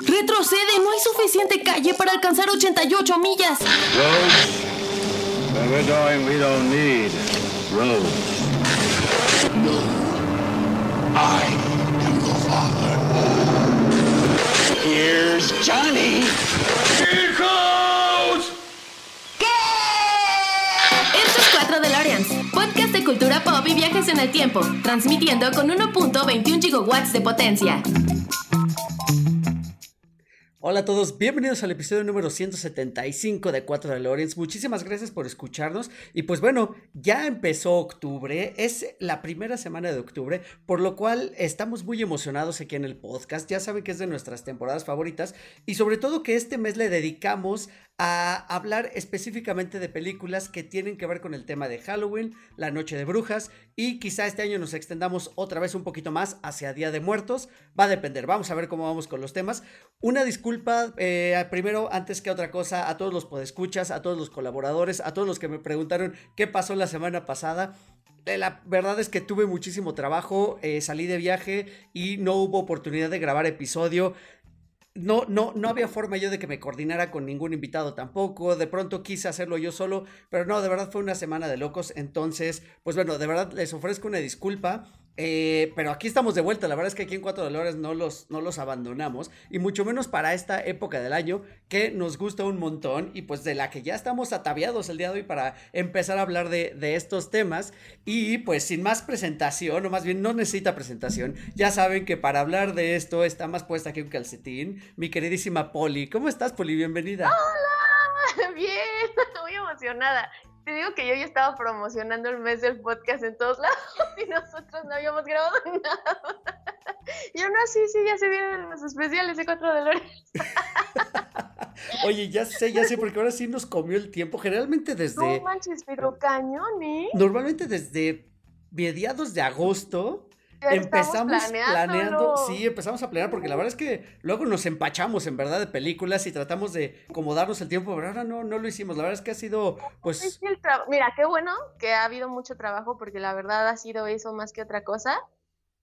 Retrocede, no hay suficiente calle para alcanzar 88 millas. Roads? Where we're going, we don't need roads. I am the father. Here's Johnny. Here goes! Esto es 4 DeLoreans, podcast de cultura pop y viajes en el tiempo, transmitiendo con 1.21 gigawatts de potencia. Hola a todos, bienvenidos al episodio número 175 de 4 de Lawrence. Muchísimas gracias por escucharnos. Y pues bueno, ya empezó octubre, es la primera semana de octubre, por lo cual estamos muy emocionados aquí en el podcast. Ya saben que es de nuestras temporadas favoritas y sobre todo que este mes le dedicamos a hablar específicamente de películas que tienen que ver con el tema de Halloween, la noche de brujas y quizá este año nos extendamos otra vez un poquito más hacia Día de Muertos. Va a depender, vamos a ver cómo vamos con los temas. Una disculpa, eh, primero, antes que otra cosa, a todos los podescuchas, a todos los colaboradores, a todos los que me preguntaron qué pasó la semana pasada. Eh, La verdad es que tuve muchísimo trabajo, eh, salí de viaje y no hubo oportunidad de grabar episodio no, no, no había forma yo de que me coordinara con ningún invitado tampoco. De pronto quise hacerlo yo solo, pero no, de verdad fue una semana de locos. Entonces, pues bueno, de verdad les ofrezco una disculpa. Eh, pero aquí estamos de vuelta. La verdad es que aquí en Cuatro Dolores no los, no los abandonamos. Y mucho menos para esta época del año que nos gusta un montón. Y pues de la que ya estamos ataviados el día de hoy para empezar a hablar de, de estos temas. Y pues sin más presentación, o más bien no necesita presentación. Ya saben que para hablar de esto está más puesta que un calcetín. Mi queridísima Poli. ¿Cómo estás, Poli? Bienvenida. Hola, bien, muy emocionada. Te digo que yo ya estaba promocionando el mes del podcast en todos lados y nosotros no habíamos grabado nada. Y aún así, sí, ya se vienen los especiales de Cuatro de Lores. Oye, ya sé, ya sé, porque ahora sí nos comió el tiempo. Generalmente desde. No manches, pero cañón, ¿eh? Normalmente desde mediados de agosto empezamos planeando. Sí, empezamos a planear, porque la verdad es que luego nos empachamos en verdad de películas y tratamos de acomodarnos el tiempo, pero ahora no, no lo hicimos. La verdad es que ha sido, Es pues. Mira, qué bueno que ha habido mucho trabajo porque la verdad ha sido eso más que otra cosa,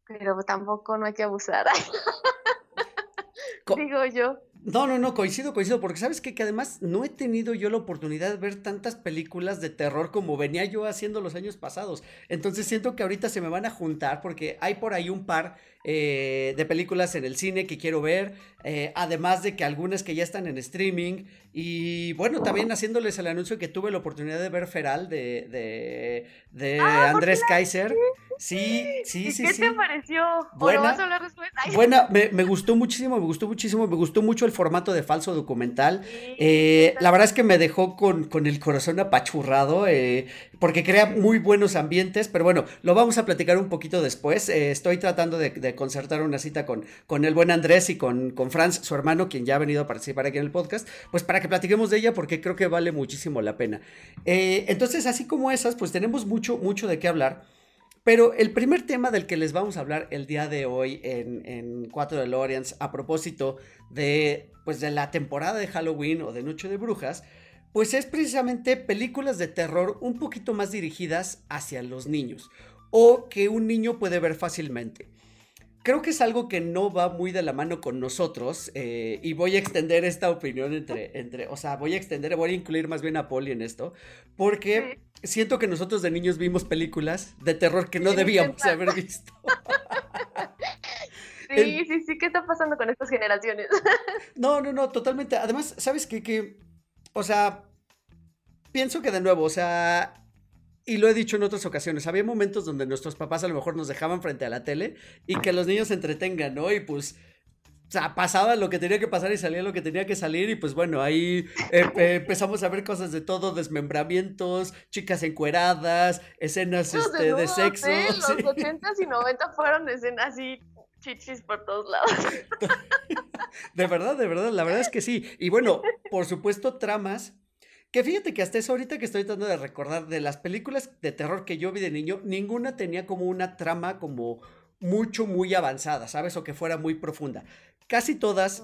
pero tampoco no hay que abusar, digo yo. No, no, no, coincido, coincido, porque sabes qué? que además no he tenido yo la oportunidad de ver tantas películas de terror como venía yo haciendo los años pasados. Entonces siento que ahorita se me van a juntar porque hay por ahí un par eh, de películas en el cine que quiero ver, eh, además de que algunas que ya están en streaming. Y bueno, también haciéndoles el anuncio que tuve la oportunidad de ver Feral de, de, de Ah, ¿por Andrés Kaiser. Sí, sí, ¿Y sí, qué sí. te pareció? ¿O Buena. vas a hablar después? Buena, me, me gustó muchísimo, me gustó muchísimo, me gustó mucho el formato de falso documental. sí, Eh, la verdad es que me dejó con, con el corazón apachurrado, eh, porque crea muy buenos ambientes, pero bueno, lo vamos a platicar un poquito después. Eh, estoy tratando de, de concertar una cita con, con el buen Andrés y con, con Franz, su hermano, quien ya ha venido a participar aquí en el podcast, pues para que platiquemos de ella, porque creo que vale muchísimo la pena. Eh, entonces, así como esas, pues tenemos mucho, mucho de qué hablar. Pero el primer tema del que les vamos a hablar el día de hoy en, en 4 DeLoreans, a propósito de, pues, de la temporada de Halloween o de Noche de Brujas, pues es precisamente películas de terror un poquito más dirigidas hacia los niños o que un niño puede ver fácilmente. Creo que es algo que no va muy de la mano con nosotros eh, y voy a extender esta opinión entre, entre, o sea, voy a extender, voy a incluir más bien a Polly en esto, porque siento que nosotros de niños vimos películas de terror que no debíamos haber visto. Sí, sí, sí, ¿qué está pasando con estas generaciones? No, no, no, totalmente. Además, ¿sabes qué? Que, o sea, pienso que de nuevo, o sea, y lo he dicho en otras ocasiones, había momentos donde nuestros papás a lo mejor nos dejaban frente a la tele y que los niños se entretengan, ¿no? Y pues... O sea, pasaba lo que tenía que pasar y salía lo que tenía que salir y pues bueno, ahí eh, eh, empezamos a ver cosas de todo, desmembramientos, chicas encueradas, escenas Los este, de desnudos, sexo. ¿eh? sí. Los 80 y 90 fueron escenas así, chichis por todos lados. De verdad, de verdad, la verdad es que sí. Y bueno, por supuesto, tramas. Que fíjate que hasta eso ahorita que estoy tratando de recordar de las películas de terror que yo vi de niño, ninguna tenía como una trama como mucho, muy avanzada, ¿sabes? O que fuera muy profunda. Casi todas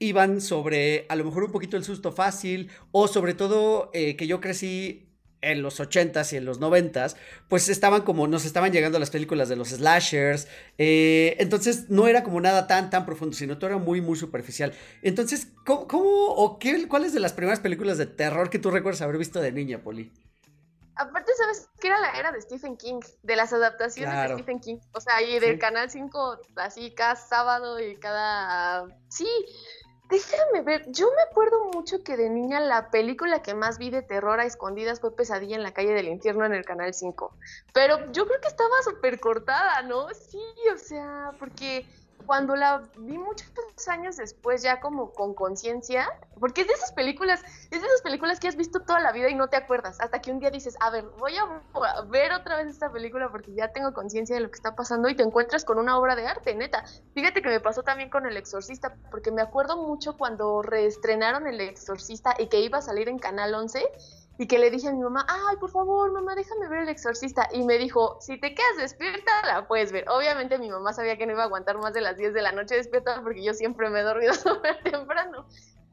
iban sobre a lo mejor un poquito el susto fácil o sobre todo eh, que yo crecí en los 80s y en los 90s, pues estaban como, nos estaban llegando las películas de los slashers, eh, entonces no era como nada tan, tan profundo, sino todo era muy, muy superficial. Entonces, ¿cómo, cómo o qué, cuáles de las primeras películas de terror que tú recuerdas haber visto de niña, Poli? Aparte, ¿sabes qué era la era de Stephen King? De las adaptaciones Claro. de Stephen King. O sea, y del Sí. Canal 5, así cada sábado y cada... Sí, déjame ver. Yo me acuerdo mucho que de niña la película que más vi de terror a escondidas fue Pesadilla en la calle del infierno en el Canal 5. Pero yo creo que estaba súper cortada, ¿no? Sí, o sea, porque cuando la vi muchos años después, ya como con conciencia, porque es de esas películas, es de esas películas que has visto toda la vida y no te acuerdas, hasta que un día dices, a ver, voy a ver otra vez esta película porque ya tengo conciencia de lo que está pasando y te encuentras con una obra de arte, neta. Fíjate que me pasó también con El Exorcista, porque me acuerdo mucho cuando reestrenaron El Exorcista y que iba a salir en Canal 11 y que le dije a mi mamá, ay, por favor, mamá, déjame ver El Exorcista. Y me dijo, si te quedas despierta, la puedes ver. Obviamente mi mamá sabía que no iba a aguantar más de las 10 de la noche despierta porque yo siempre me he dormido súper temprano.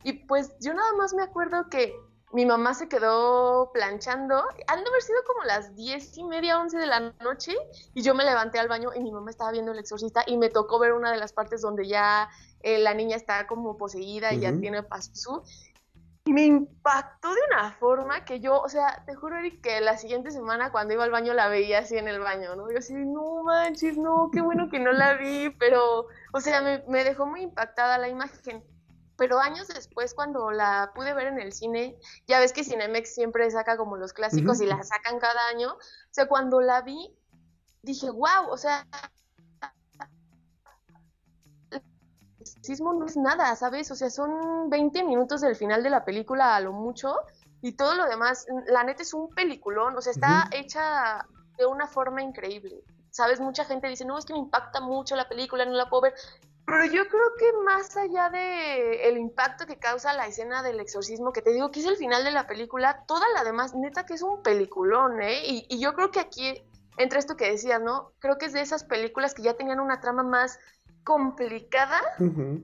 Y pues yo nada más me acuerdo que mi mamá se quedó planchando. Han de haber sido como las 10 y media, 11 de la noche. Y yo me levanté al baño y mi mamá estaba viendo El Exorcista y me tocó ver una de las partes donde ya eh, la niña está como poseída y ya Ujú. tiene pasu. Y me impactó de una forma que yo, o sea, te juro, Eric, que la siguiente semana cuando iba al baño la veía así en el baño, ¿no? Yo así, no manches, no, qué bueno que no la vi, pero, o sea, me, me dejó muy impactada la imagen. Pero años después, cuando la pude ver en el cine, ya ves que Cinemex siempre saca como los clásicos y la sacan cada año. O sea, cuando la vi, dije, wow, o sea, sismo no es nada, ¿sabes? O sea, son 20 minutos del final de la película a lo mucho y todo lo demás, la neta es un peliculón, o sea, está hecha de una forma increíble. ¿Sabes? Mucha gente dice, no, es que me impacta mucho la película, no la puedo ver. Pero yo creo que más allá de el impacto que causa la escena del exorcismo, que te digo que es el final de la película, toda la demás, neta que es un peliculón, ¿eh? Y, y yo creo que aquí, entre esto que decías, ¿no? Creo que es de esas películas que ya tenían una trama más complicada,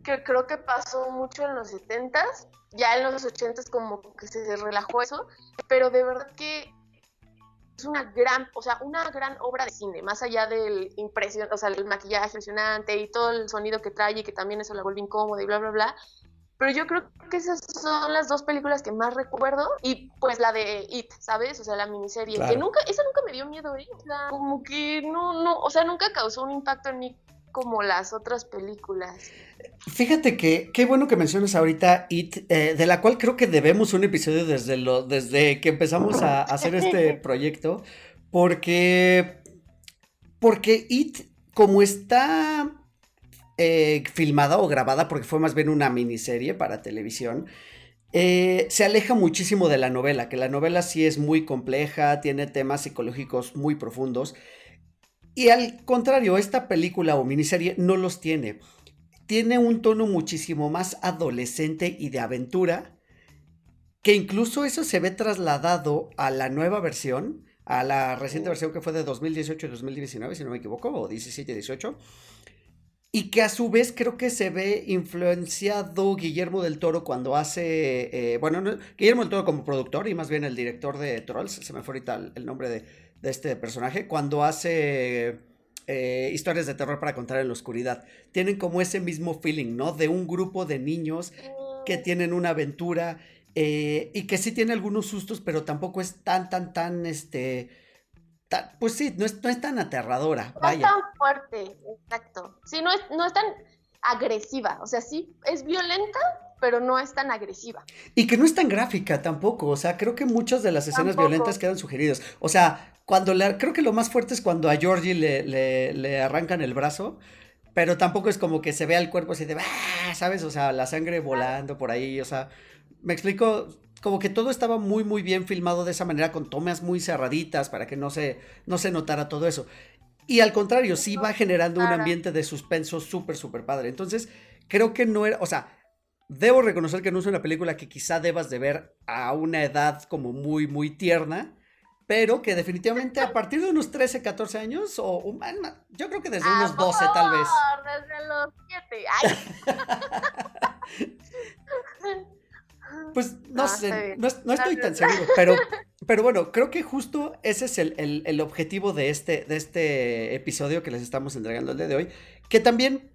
que creo que pasó mucho en los 70s, ya en los 80s como que se relajó eso, pero de verdad que es una gran, o sea, una gran obra de cine, más allá del impresión, o sea, el maquillaje impresionante y todo el sonido que trae y que también eso la vuelve incómoda y bla, bla, bla. Pero yo creo que esas son las dos películas que más recuerdo y pues la de It, ¿sabes? O sea, la miniserie, Claro. que nunca, esa nunca me dio miedo, ¿eh? O sea, como que no, no, o sea, nunca causó un impacto en mí como las otras películas. Fíjate que qué bueno que mencionas ahorita It, eh, de la cual creo que debemos un episodio desde, lo, desde que empezamos a, a hacer este proyecto, porque, porque It, como está eh, filmada o grabada, porque fue más bien una miniserie para televisión, eh, se aleja muchísimo de la novela, que la novela sí es muy compleja, tiene temas psicológicos muy profundos, y al contrario, esta película o miniserie no los tiene. Tiene un tono muchísimo más adolescente y de aventura, que incluso eso se ve trasladado a la nueva versión, a la reciente versión que fue de 2018 y 2019, si no me equivoco, o 17-18, y que a su vez creo que se ve influenciado Guillermo del Toro cuando hace, eh, bueno, no, Guillermo del Toro como productor y más bien el director de Trolls, se me fue ahorita el, el nombre de, de este personaje, cuando hace eh, historias de terror para contar en la oscuridad. Tienen como ese mismo feeling, ¿no? De un grupo de niños que tienen una aventura eh, y que sí tiene algunos sustos, pero tampoco es tan, tan, tan, este, pues sí, no es, no es tan aterradora, No es tan fuerte, exacto. Sí, no es, no es tan agresiva. O sea, sí es violenta, pero no es tan agresiva. Y que no es tan gráfica tampoco, o sea, creo que muchas de las escenas Tampoco. violentas quedan sugeridas. O sea, cuando le, creo que lo más fuerte es cuando a Georgie le, le, le arrancan el brazo, pero tampoco es como que se vea el cuerpo así de, "Ah", ¿sabes? O sea, la sangre volando por ahí, o sea, me explico, como que todo estaba muy, muy bien filmado de esa manera, con tomas muy cerraditas para que no se, no se notara todo eso. Y al contrario, sí va generando un ambiente de suspenso súper, súper padre. Entonces, creo que no era, o sea, debo reconocer que no es una película que quizá debas de ver a una edad como muy, muy tierna, pero que definitivamente a partir de unos 13, 14 años, o un- yo creo que desde Ah, unos por 12 tal vez. Desde los siete. Ay. Pues no sé, no, no estoy tan seguro, pero, pero bueno, creo que justo ese es el, el, el, objetivo de este, de este episodio que les estamos entregando el día de hoy. Que también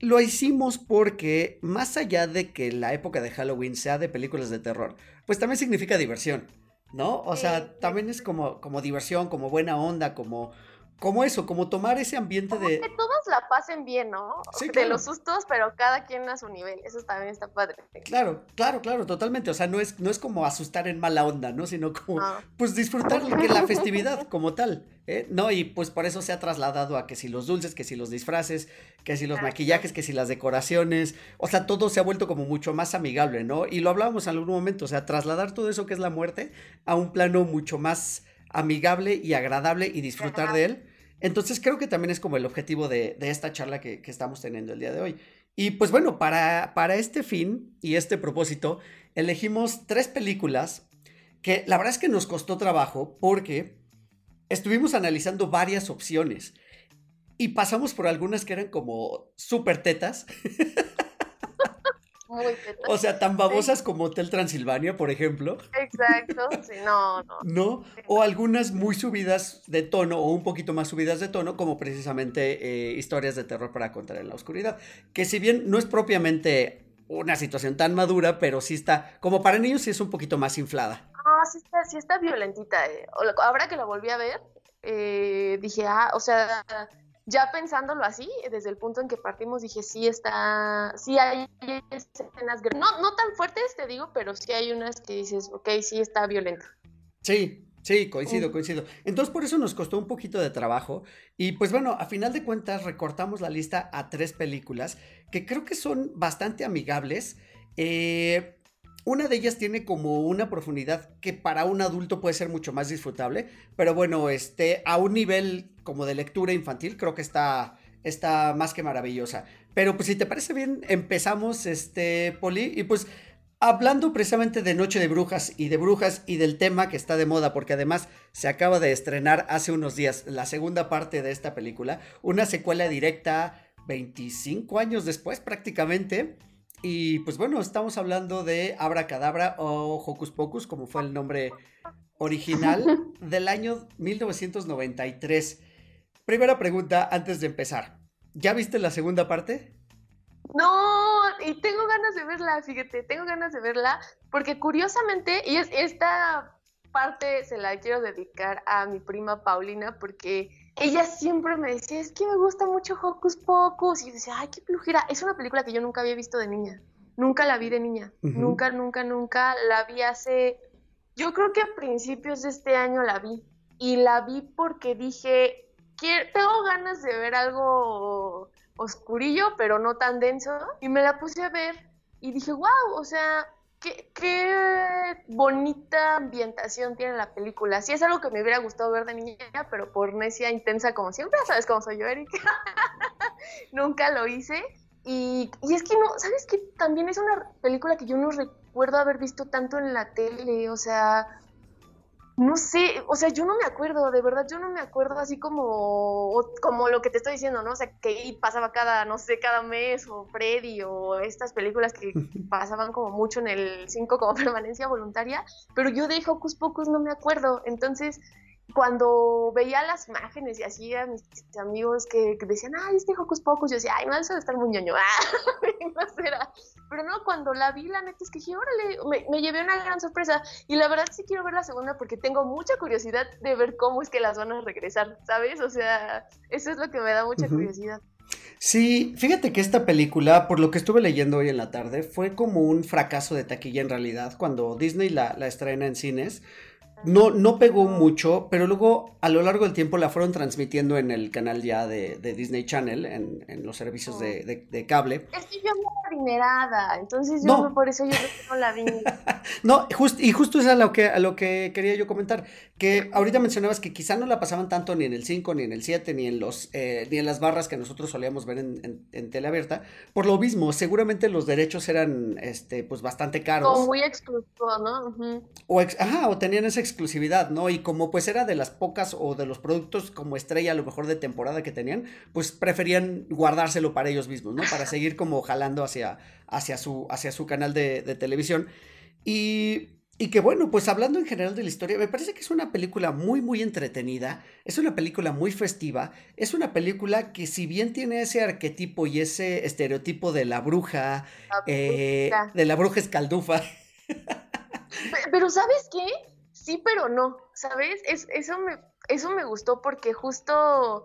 lo hicimos porque, más allá de que la época de Halloween sea de películas de terror, pues también significa diversión, ¿no? O sea, también es como, como diversión, como buena onda, como como eso, como tomar ese ambiente de... Que todos la pasen bien, ¿no? Sí, De los sustos, pero cada quien a su nivel. Eso también está padre. Claro, claro, claro, totalmente. O sea, no es, no es como asustar en mala onda, ¿no? Sino como, pues disfrutar la festividad como tal. ¿eh? No, y pues por eso se ha trasladado a que si los dulces, que si los disfraces, que si los maquillajes, que si las decoraciones. O sea, todo se ha vuelto como mucho más amigable, ¿no? Y lo hablábamos en algún momento, o sea, trasladar todo eso que es la muerte a un plano mucho más amigable y agradable y disfrutar de él. Entonces creo que también es como el objetivo de, de esta charla que, que, estamos teniendo el día de hoy. Y pues bueno, para, para este fin y este propósito, elegimos tres películas que la verdad es que nos costó trabajo porque estuvimos analizando varias opciones y pasamos por algunas que eran como súper tetas. O sea, tan babosas sí. como Hotel Transilvania, por ejemplo. Exacto, sí, no, no. ¿No? O algunas muy subidas de tono, o un poquito más subidas de tono, como precisamente eh, historias de terror para contar en la oscuridad. Que si bien no es propiamente una situación tan madura, pero sí está, como para niños, sí es un poquito más inflada. Ah, sí está, sí está violentita. Eh. Ahora que la volví a ver, eh, dije, ah, o sea ya pensándolo así, desde el punto en que partimos, dije, sí está, sí hay escenas, no, no tan fuertes, te digo, pero sí hay unas que dices, ok, sí está violento. Sí, sí, coincido, coincido. Entonces por eso nos costó un poquito de trabajo y pues bueno, a final de cuentas recortamos la lista a tres películas que creo que son bastante amigables. Eh, una de ellas tiene como una profundidad que para un adulto puede ser mucho más disfrutable, pero bueno, este, a un nivel como de lectura infantil creo que está, está más que maravillosa. Pero pues si te parece bien, empezamos, este, Poli, y pues hablando precisamente de Noche de Brujas y de Brujas y del tema que está de moda, porque además se acaba de estrenar hace unos días la segunda parte de esta película, una secuela directa 25 años después prácticamente. Y pues bueno, estamos hablando de Abracadabra o Hocus Pocus, como fue el nombre original, del año 1993. Primera pregunta antes de empezar. ¿Ya viste la segunda parte? No, y tengo ganas de verla, fíjate, tengo ganas de verla, porque curiosamente, y es, esta parte se la quiero dedicar a mi prima Paulina, porque ella siempre me decía, es que me gusta mucho Hocus Pocus. Y yo decía, ay, qué flujera. Es una película que yo nunca había visto de niña. Nunca la vi de niña. Uh -huh. Nunca, nunca, nunca. La vi hace, yo creo que a principios de este año la vi. Y la vi porque dije, tengo ganas de ver algo oscurillo, pero no tan denso. Y me la puse a ver y dije, wow, o sea, Qué, qué, bonita ambientación tiene la película. Sí es algo que me hubiera gustado ver de niña, pero por necia intensa como siempre, sabes cómo soy yo, Eric. Nunca lo hice. Y, y, es que no, ¿sabes qué? También es una película que yo no recuerdo haber visto tanto en la tele, o sea, no sé, o sea, yo no me acuerdo, de verdad, yo no me acuerdo así como, como lo que te estoy diciendo, ¿no? O sea, que pasaba cada, no sé, cada mes, o Freddy, o estas películas que pasaban como mucho en el 5 como permanencia voluntaria, pero yo de Hocus Pocus no me acuerdo, entonces cuando veía las imágenes y así a mis amigos que, que decían, ay, este Hocus Pocus, yo decía, ay, no, eso de estar muy ñoño, ah, no será. Pero no, cuando la vi, la neta es que dije, órale, me, me, llevé una gran sorpresa. Y la verdad sí quiero ver la segunda porque tengo mucha curiosidad de ver cómo es que las van a regresar, ¿sabes? O sea, eso es lo que me da mucha uh -huh. curiosidad. Sí, fíjate que esta película, por lo que estuve leyendo hoy en la tarde, fue como un fracaso de taquilla en realidad cuando Disney la, la estrena en cines no, no pegó mucho, pero luego a lo largo del tiempo la fueron transmitiendo en el canal ya de, de Disney Channel, en, en los servicios de, de, de, cable. Es que yo me adinerada, entonces yo no. por eso yo no la vi. no, just, y justo es a lo, que, a lo que quería yo comentar, que ahorita mencionabas que quizá no la pasaban tanto ni en el 5, ni en el 7, ni en los eh, ni en las barras que nosotros solíamos ver en, en, en tele abierta. Por lo mismo, seguramente los derechos eran este, pues bastante caros. O muy exclusivos, ¿no? Uh -huh. o ex, ajá, o tenían esa exclusividad, ¿no? Y como pues era de las pocas o de los productos como estrella a lo mejor de temporada que tenían, pues preferían guardárselo para ellos mismos, ¿no? Para seguir como jalando hacia, hacia, su, hacia su canal de, de televisión. Y Y que bueno, pues hablando en general de la historia, me parece que es una película muy, muy entretenida, es una película muy festiva, es una película que si bien tiene ese arquetipo y ese estereotipo de la bruja, eh, de la bruja escaldufa. Pero ¿sabes qué? Sí, pero no, ¿sabes? Es, eso, me, eso me gustó porque justo...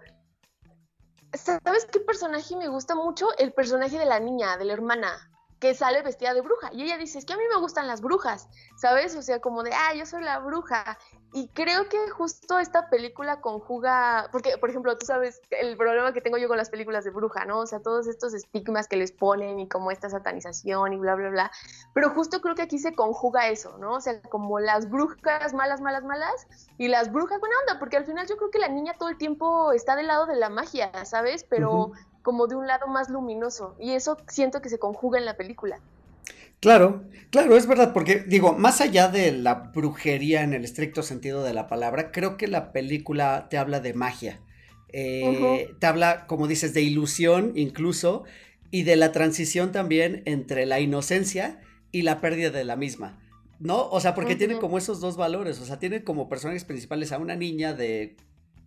¿Sabes qué personaje me gusta mucho? El personaje de la niña, de la hermana que sale vestida de bruja. Y ella dice, es que a mí me gustan las brujas, ¿sabes? O sea, como de, ah, yo soy la bruja. Y creo que justo esta película conjuga, porque, por ejemplo, tú sabes el problema que tengo yo con las películas de bruja, ¿no? O sea, todos estos estigmas que les ponen y como esta satanización y bla, bla, bla. Pero justo creo que aquí se conjuga eso, ¿no? O sea, como las brujas malas, malas, malas y las brujas buena onda, porque al final yo creo que la niña todo el tiempo está del lado de la magia, ¿sabes? Pero como de un lado más luminoso. Y eso siento que se conjuga en la película. Claro, claro, es verdad, porque digo, más allá de la brujería en el estricto sentido de la palabra, creo que la película te habla de magia. Eh, te habla, como dices, de ilusión incluso, y de la transición también entre la inocencia y la pérdida de la misma. ¿No? O sea, porque tiene como esos dos valores. O sea, tiene como personajes principales a una niña de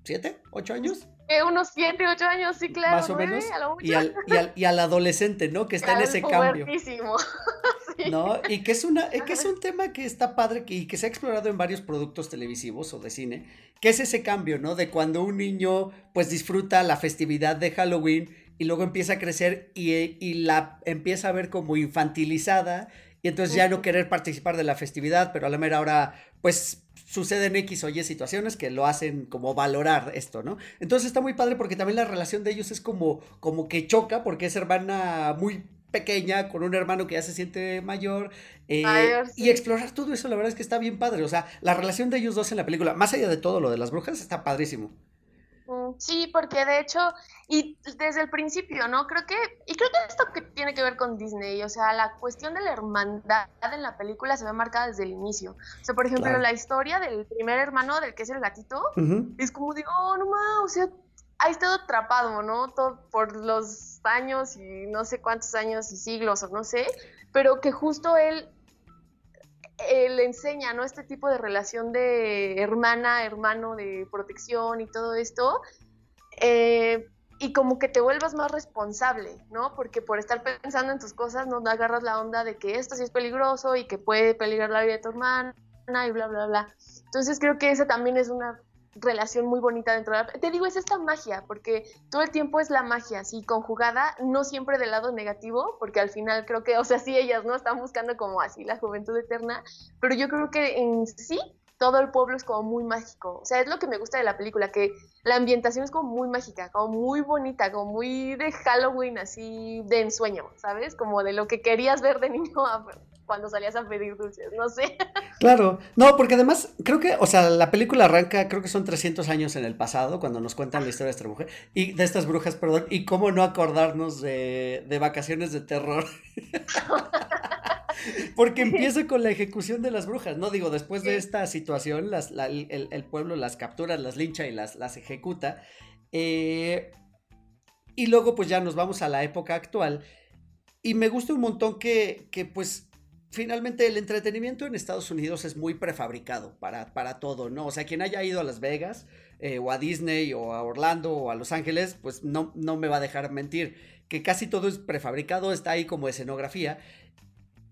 ¿siete? ¿ocho años? Eh, unos siete, ocho años, sí, claro. Más o menos. y, al, y, al, adolescente, ¿no? Que está en ese cambio. ¿No? Y que es, una, que es un tema que está padre y que se ha explorado en varios productos televisivos o de cine, que es ese cambio, ¿no? De cuando un niño pues disfruta la festividad de Halloween y luego empieza a crecer y, y la empieza a ver como infantilizada y entonces ya no querer participar de la festividad, pero a la mera hora pues suceden X o Y situaciones que lo hacen como valorar esto, ¿no? Entonces está muy padre porque también la relación de ellos es como, como que choca porque es hermana muy pequeña con un hermano que ya se siente mayor eh, y explorar todo eso la verdad es que está bien padre, o sea, la relación de ellos dos en la película, más allá de todo lo de las brujas, está padrísimo. Sí, porque de hecho, y desde el principio, ¿no? Creo que, y creo que esto que tiene que ver con Disney, o sea, la cuestión de la hermandad en la película se ve marcada desde el inicio. O sea, por ejemplo, la historia del primer hermano, del que es el gatito, es como digo, oh, no mames, o sea, ha estado atrapado, ¿no? Todo por los años y no sé cuántos años y siglos o no sé, pero que justo él le enseña, ¿no? Este tipo de relación de hermana, hermano, de protección y todo esto. Eh, y como que te vuelvas más responsable, ¿no? Porque por estar pensando en tus cosas no agarras la onda de que esto sí es peligroso y que puede peligrar la vida de tu hermana y bla, bla, bla. Entonces creo que esa también es una relación muy bonita dentro de la... Te digo, es esta magia, porque todo el tiempo es la magia, así conjugada, no siempre del lado negativo, porque al final creo que, o sea, sí, ellas no están buscando como así la juventud eterna, pero yo creo que en sí todo el pueblo es como muy mágico. O sea, es lo que me gusta de la película, que la ambientación es como muy mágica, como muy bonita, como muy de Halloween, así de ensueño, ¿sabes? Como de lo que querías ver de niño cuando salías a pedir dulces, no sé. Claro, no, porque además creo que, o sea, la película arranca, creo que son 300 años en el pasado, cuando nos cuentan la historia de esta mujer, y de estas brujas, perdón, y cómo no acordarnos de, de vacaciones de terror. Porque empieza con la ejecución de las brujas, ¿no? Digo, después de esta situación, las, el, pueblo las captura, las lincha y las, las ejecuta. Eh, y luego pues ya nos vamos a la época actual. Y me gusta un montón que, que pues finalmente el entretenimiento en Estados Unidos es muy prefabricado para, para todo, ¿no? O sea, quien haya ido a Las Vegas eh, o a Disney o a Orlando o a Los Ángeles, pues no, no me va a dejar mentir, que casi todo es prefabricado, está ahí como escenografía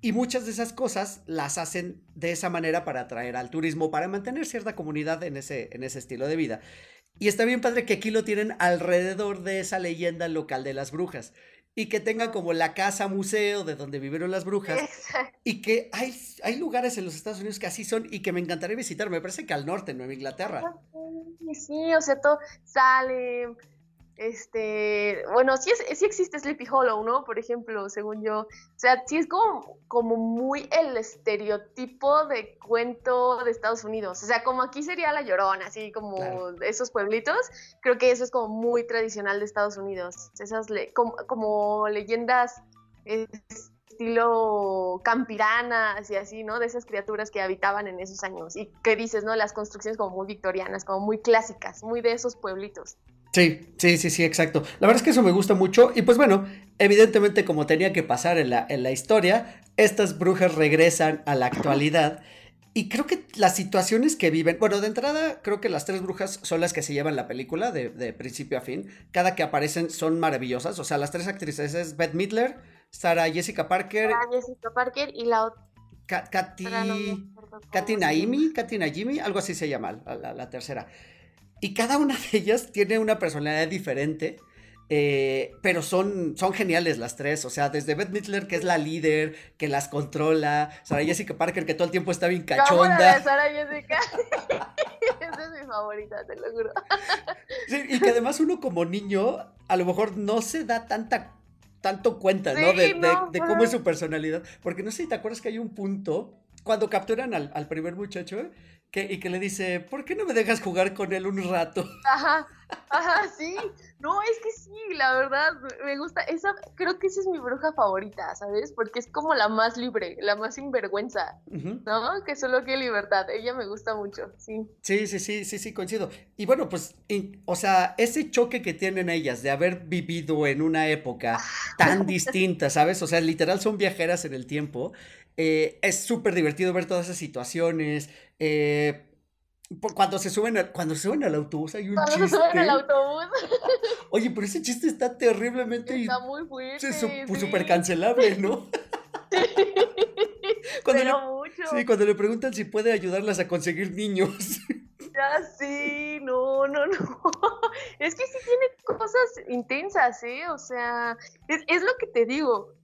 y muchas de esas cosas las hacen de esa manera para atraer al turismo, para mantener cierta comunidad en ese, en ese estilo de vida. Y está bien padre que aquí lo tienen alrededor de esa leyenda local de las brujas. Y que tengan como la casa museo de donde vivieron las brujas. Y que hay, hay lugares en los Estados Unidos que así son y que me encantaría visitar. Me parece que al norte, en Nueva Inglaterra. Sí, o sea, todo sale este, bueno, sí, es, sí existe Sleepy Hollow, ¿no? Por ejemplo, según yo. O sea, sí es como, como muy el estereotipo de cuento de Estados Unidos. O sea, como aquí sería La Llorona, así como esos pueblitos. Creo que eso es como muy tradicional de Estados Unidos. Esas como, como leyendas estilo campiranas y así, ¿no? De esas criaturas que habitaban en esos años. Y que dices, ¿no? Las construcciones como muy victorianas, como muy clásicas, muy de esos pueblitos. Sí, sí, sí, sí, exacto. La verdad es que eso me gusta mucho. Y pues bueno, evidentemente como tenía que pasar en la, en la historia, estas brujas regresan a la actualidad y creo que las situaciones que viven, bueno, de entrada creo que las tres brujas son las que se llevan la película de, de principio a fin. Cada que aparecen son maravillosas. O sea, las tres actrices es Beth Midler, Sarah Jessica Parker, Sarah Jessica Parker y la otra. Ka- Katy, Katy. Naimi, Katy algo así se llama, la, la- la tercera. Y cada una de ellas tiene una personalidad diferente, eh, pero son, son geniales las tres. O sea, desde Beth Midler, que es la líder, que las controla, Sarah Jessica Parker, que todo el tiempo está bien la de cachonda. Sarah Jessica. Esa es mi favorita, te lo juro. Sí, y que además uno como niño, a lo mejor no se da tanta tanto cuenta, ¿no? Sí, De, de- no, de pero- cómo es su personalidad. Porque no sé si te acuerdas que hay un punto cuando capturan al, al primer muchacho que, y que le dice, ¿por qué no me dejas jugar con él un rato? Ajá, ajá, sí. No, es que sí, la verdad, me- gusta. Esa, creo que esa es mi bruja favorita, ¿sabes? Porque es como la más libre, la más sinvergüenza, Ujú. ¿no? Que solo quiere libertad. Ella me gusta mucho, sí. Sí, sí, sí, sí, sí, coincido. Y bueno, pues, in- o sea, ese choque que tienen ellas de haber vivido en una época tan distinta, ¿sabes? O sea, literal son viajeras en el tiempo. Eh, es súper divertido ver todas esas situaciones. eh, cuando se suben al, cuando se suben al autobús hay un Cuando se chiste. suben al autobús, Oye, pero ese chiste está terriblemente está muy fuerte. es sí. súper cancelable, ¿no? Cuando le- Pero mucho. sí, cuando le preguntan si puede ayudarlas a conseguir niños. Ya sí, no, no, no. Es que sí tiene cosas intensas, ¿eh? O sea, es, es lo que te digo.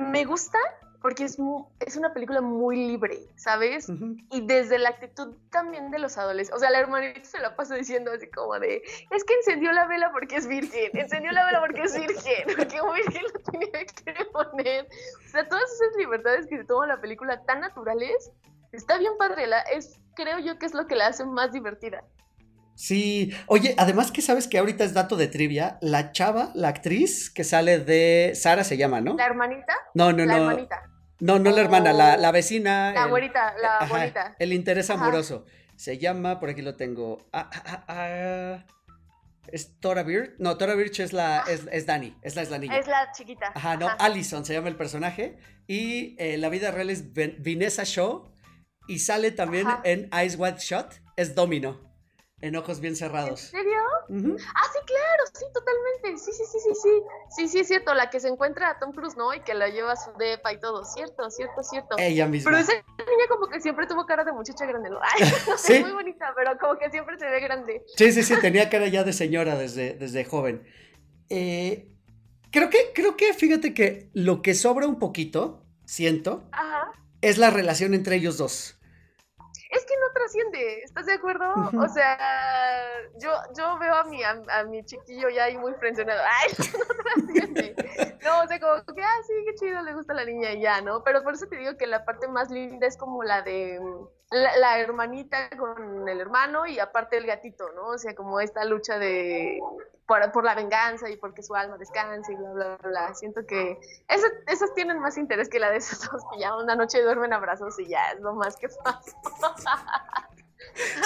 Me gusta porque es, es una película muy libre, ¿sabes? Y desde la actitud también de los adolescentes. O sea, la hermanita se la pasa diciendo así como de, es que encendió la vela porque es virgen, encendió la vela porque es virgen, porque un virgen lo tenía que poner. O sea, todas esas libertades que se toma la película tan naturales, está bien padre. La, es, creo yo que es lo que la hace más divertida. Sí, oye, además que sabes que ahorita es dato de trivia, la chava, la actriz que sale de Sara se llama, ¿no? La hermanita, No, no, la no. hermanita, No, no la hermana, la, la vecina. la el- güerita, la ajá, bonita. El interés Ajá. amoroso. Se llama, por aquí lo tengo. Ah, ah, ah, ah, ¿Es Tora Birch? No, Tora Birch es la, es, es Dani, es la, es la niña. Es la chiquita. Ajá, no, Allison se llama el personaje. Y eh, la vida real es Vanessa Shaw. Y sale también Ajá. en Eyes Wide Shut. Es Domino. En ojos bien ¿En cerrados. serio? Ujú. Ah, sí, claro, sí, totalmente. Sí, sí, sí, sí, sí. Sí, sí, es cierto. La que se encuentra a Tom Cruise, ¿no? Y que la lleva a su depa y todo. Cierto, cierto, cierto. Ella misma. Pero esa niña como que siempre tuvo cara de muchacha grande. Ay, no sé, Sí. muy bonita, pero como que siempre se ve grande. Sí, sí, sí, tenía cara ya de señora desde, desde joven. Eh, creo que, creo que, fíjate que lo que sobra un poquito, siento, Ajá. es la relación entre ellos dos. Es que no trasciende, ¿estás de acuerdo? O sea, yo, yo veo a mi, a, a mi chiquillo ya ahí muy frencionado. Ay, no trasciende. No, o sea, como que, ah, sí, qué chido, le gusta la niña y ya, ¿no? Pero por eso te digo que la parte más linda es como la de mm, la, la hermanita con el hermano y aparte el gatito, ¿no? O sea, como esta lucha de por, la venganza y porque su alma descanse y bla, bla, bla. Siento que esas tienen más interés que la de esos dos que ya una noche duermen abrazos y ya es lo más que pasa.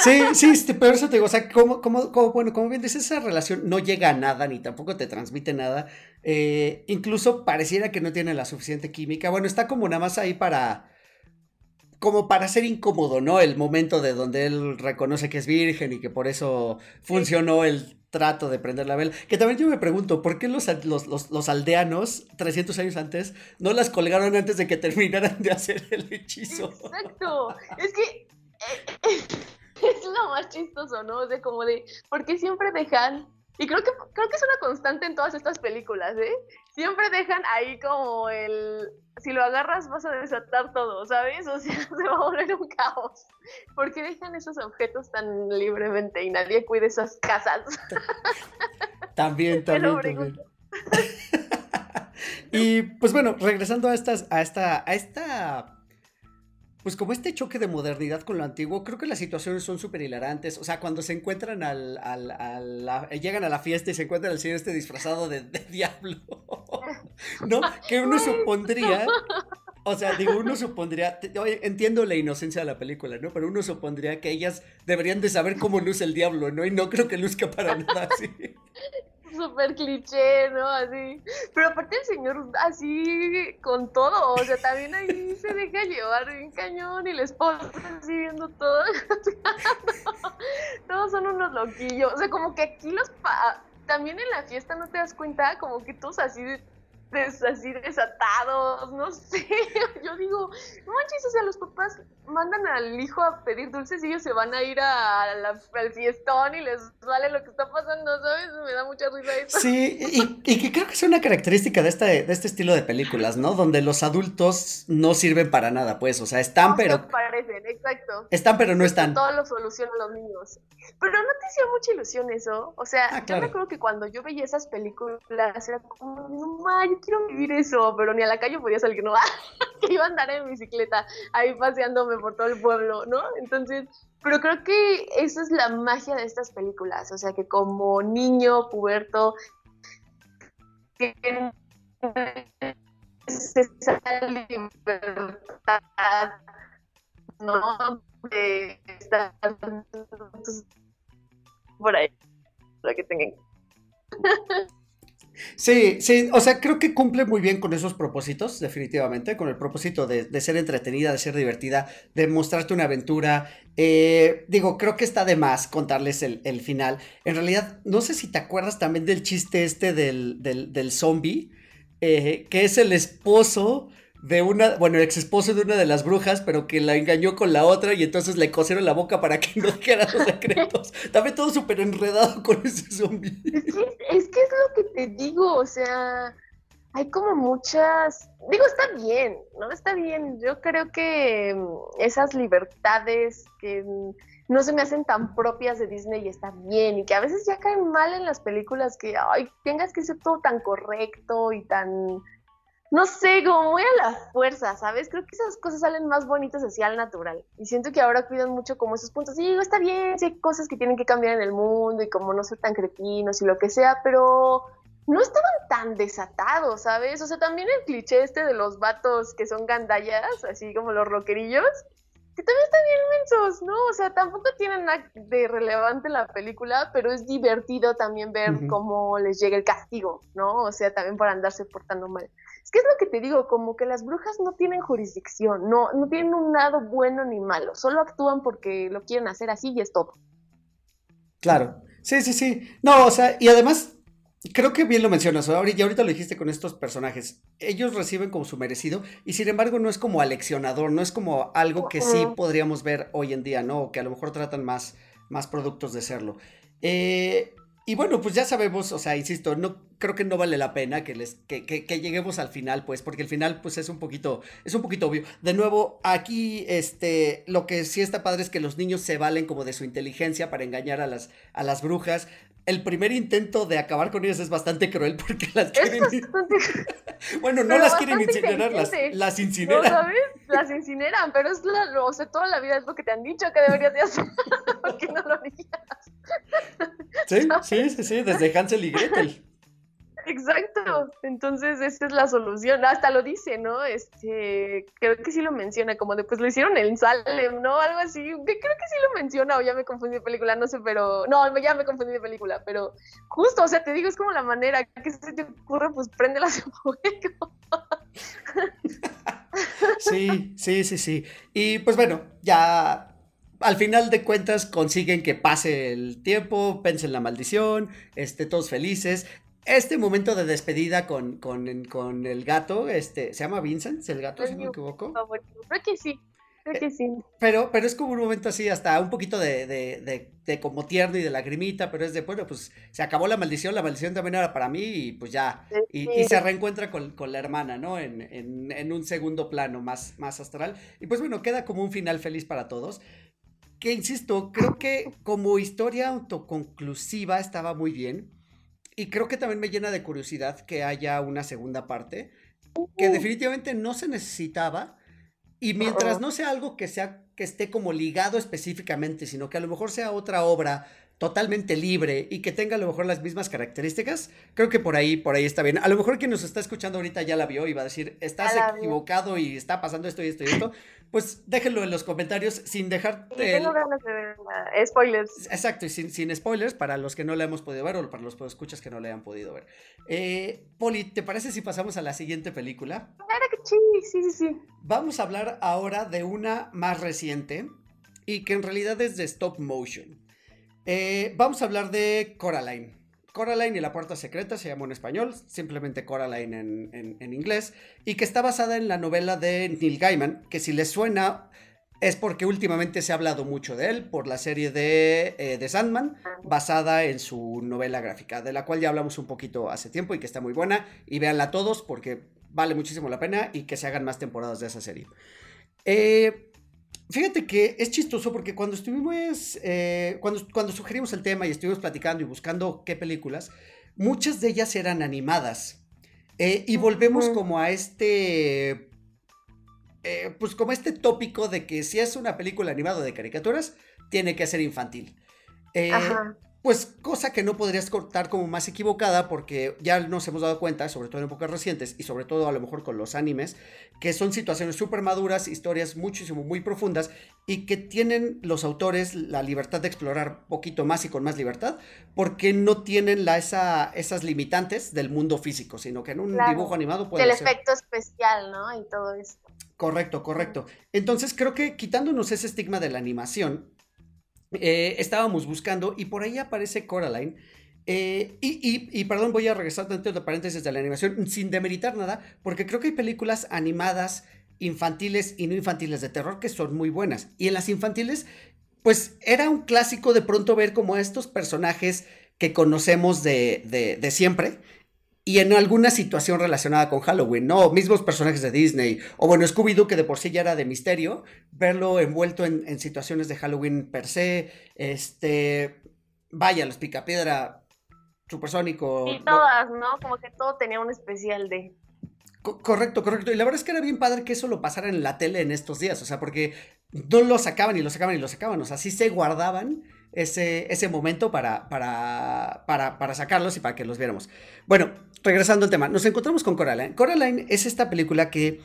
Sí, sí, este, pero eso te digo, o sea, como, como, como, bueno, como bien dices, esa relación no llega a nada, ni tampoco te transmite nada. Eh, incluso pareciera que no tiene la suficiente química. Bueno, está como nada más ahí para. Como para ser incómodo, ¿no? El momento de donde él reconoce que es virgen y que por eso funcionó el trato de prender la vela. Que también yo me pregunto, ¿por qué los, los, los, aldeanos, 300 años antes, no las colgaron antes de que terminaran de hacer el hechizo? Exacto. Es que eh, es lo más chistoso, ¿no? O sea, como de, porque siempre dejan, y creo que creo que es una constante en todas estas películas, ¿eh? Siempre dejan ahí como el, si lo agarras vas a desatar todo, ¿sabes? O sea, se va a volver un caos. ¿Por qué dejan esos objetos tan libremente y nadie cuida esas casas? También, también, también. y pues bueno, regresando a estas, a esta, a esta, pues como este choque de modernidad con lo antiguo, creo que las situaciones son súper hilarantes. O sea, cuando se encuentran al, al, a la- eh, llegan a la fiesta y se encuentran al señor este disfrazado de, de diablo, ¿no? Que uno supondría, o sea, digo, uno supondría, entiendo la inocencia de la película, ¿no? Pero uno supondría que ellas deberían de saber cómo luce el diablo, ¿no? Y no creo que luzca para nada así. Súper cliché, ¿no? Así. Pero aparte el señor así con todo, o sea, también ahí se deja llevar bien cañón y la esposa así viendo todo. Todos son unos loquillos. O sea, como que aquí los... Pa también en la fiesta no te das cuenta, como que todos así así desatados, no sé. Yo digo, no manches, o sea, los papás mandan al hijo a pedir dulces y ellos se van a ir a la, al fiestón y les vale lo que está pasando, ¿sabes? Me da mucha risa eso. Sí, y, y que creo que es una característica de este, de este estilo de películas, ¿no? Donde los adultos no sirven para nada, pues, o sea, están, pero... parecen, exacto. Están, pero no están. Todo lo solucionan los niños. Pero no te hacía mucha ilusión eso. O sea, ah, yo me acuerdo que cuando yo veía esas películas era como, no, yo quiero vivir eso, pero ni a la calle podía salir, no, que iba a andar en bicicleta ahí paseándome por todo el pueblo, ¿no? Entonces, pero creo que esa es la magia de estas películas, o sea, que como niño, puberto, tienes esa libertad, ¿no? De estar por ahí, para que tengan. Sí, sí, o sea, creo que cumple muy bien con esos propósitos, definitivamente, con el propósito de, ser entretenida, de ser divertida, de mostrarte una aventura. Eh, digo, creo que está de más contarles el, final. En realidad, no sé si te acuerdas también del chiste este del, del, zombie, eh, que es el esposo de una, bueno, ex esposo de una de las brujas, pero que la engañó con la otra y entonces le cosieron la boca para que no dijera los secretos. También todo súper enredado con ese zombie. Es que, es que es lo que te digo, o sea, hay como muchas, digo, está bien, ¿no? Está bien. Yo creo que mm, esas libertades que no se me hacen tan propias de Disney y está bien, y que a veces ya caen mal en las películas que, ay, tengas que ser todo tan correcto y tan no sé, como muy a la fuerza, ¿sabes? Creo que esas cosas salen más bonitas así al natural. Y siento que ahora cuidan mucho como esos puntos. Sí, está bien, sí hay cosas que tienen que cambiar en el mundo y como no ser tan cretinos y lo que sea, pero no estaban tan desatados, ¿sabes? O sea, también el cliché este de los vatos que son gandallas, así como los rockerillos, que también están bien inmensos, ¿no? O sea, tampoco tienen nada de relevante la película, pero es divertido también ver cómo les llega el castigo, ¿no? O sea, también por andarse portando mal. Es que es lo que te digo, como que las brujas no tienen jurisdicción, no, no tienen un lado bueno ni malo, solo actúan porque lo quieren hacer así y es todo. Claro, sí, sí, sí. No, o sea, y además creo que bien lo mencionas, y ahorita lo dijiste con estos personajes. Ellos reciben como su merecido y sin embargo no es como aleccionador, no es como algo que sí podríamos ver hoy en día, ¿no? Que a lo mejor tratan más, más productos de serlo. Eh, y bueno, pues ya sabemos, o sea, insisto, no creo que no vale la pena que les que, que, lleguemos al final, pues, porque el final pues es un poquito es un poquito obvio. De nuevo, aquí este lo que sí está padre es que los niños se valen como de su inteligencia para engañar a las a las brujas. El primer intento de acabar con ellas es bastante cruel porque las quieren Bueno, no las quieren incinerar, las, las incineran. ¿No sabes? Las incineran, pero es la, o sea, toda la vida es lo que te han dicho que deberías de hacer. porque no lo harías. Sí, sí, sí, sí, desde Hansel y Gretel. Exacto, entonces esa es la solución, hasta lo dice, ¿no? Este, creo que sí lo menciona, como después lo hicieron en Salem, ¿no? Algo así, creo que sí lo menciona o ya me confundí de película, no sé, pero, no, ya me confundí de película, pero justo, o sea, te digo, es como la manera que se te ocurre, pues préndela a fuego. Sí, sí, sí, sí, y pues bueno, ya al final de cuentas consiguen que pase el tiempo, pensen la maldición, este, todos felices. Este momento de despedida con, con, el gato, este, ¿se llama Vincent? ¿El gato, si no me equivoco? Creo que sí. Creo que sí. Pero, pero es como un momento así, hasta un poquito de, de, de, como tierno y de lagrimita, pero es de, bueno, pues se acabó la maldición, la maldición también era para mí y pues ya. Y, se reencuentra con, la hermana, ¿no? En, en, en, un segundo plano más, más astral. Y pues bueno, queda como un final feliz para todos que insisto, creo que como historia autoconclusiva estaba muy bien. Y creo que también me llena de curiosidad que haya una segunda parte, que definitivamente no se necesitaba. Y mientras no sea algo que sea que esté como ligado específicamente, sino que a lo mejor sea otra obra totalmente libre y que tenga a lo mejor las mismas características, creo que por ahí, por ahí está bien. A lo mejor quien nos está escuchando ahorita ya la vio y va a decir, estás equivocado y está pasando esto y esto y esto. Pues déjenlo en los comentarios sin dejar. tengo ganas de ver spoilers. Exacto, y sin, sin, spoilers para los que no la hemos podido ver o para los escuchas que no la hayan podido ver. Eh, Poli, ¿te parece si pasamos a la siguiente película? Claro que sí, sí, sí, sí. Vamos a hablar ahora de una más reciente y que en realidad es de stop motion. Eh, vamos a hablar de Coraline. Coraline y la puerta secreta se llamó en español, simplemente Coraline en, inglés, y que está basada en la novela de Neil Gaiman, que si les suena es porque últimamente se ha hablado mucho de él por la serie de, eh, Sandman, basada en su novela gráfica, de la cual ya hablamos un poquito hace tiempo y que está muy buena, y véanla todos porque vale muchísimo la pena y que se hagan más temporadas de esa serie. Eh, Fíjate que es chistoso porque cuando estuvimos, eh, cuando, cuando sugerimos el tema y estuvimos platicando y buscando qué películas, muchas de ellas eran animadas. Eh, y volvemos como a este, eh, pues como este tópico de que si es una película animada de caricaturas, tiene que ser infantil. Ajá pues cosa que no podrías cortar como más equivocada porque ya nos hemos dado cuenta, sobre todo en épocas recientes y sobre todo a lo mejor con los animes, que son situaciones súper maduras, historias muchísimo, muy profundas y que tienen los autores la libertad de explorar poquito más y con más libertad porque no tienen la, esa, esas limitantes del mundo físico, sino que en un dibujo animado puede El efecto especial, ¿no? Y todo eso. Correcto, correcto. Entonces creo que quitándonos ese estigma de la animación, eh, estábamos buscando y por ahí aparece Coraline. Eh, y, perdón, voy a regresar dentro de paréntesis de la animación sin demeritar nada, porque creo que hay películas animadas infantiles y no infantiles de terror que son muy buenas. Y en las infantiles, pues era un clásico de pronto ver como estos personajes que conocemos de, de siempre y en alguna situación relacionada con Halloween, ¿no? Mismos personajes de Disney, o bueno, Scooby-Doo, que de por sí ya era de misterio, verlo envuelto en, situaciones de Halloween per se, este, vaya, los Picapiedra, Supersónico. Y todas, ¿no? Como que todo tenía un especial de... correcto, correcto. Y la verdad es que era bien padre que eso lo pasara en la tele en estos días, o sea, porque no lo sacaban y lo sacaban y lo sacaban, o sea, sí se guardaban ese, ese momento para, para, para, para sacarlos y para que los viéramos. Bueno, regresando al tema, nos encontramos con Coraline. Coraline es esta película que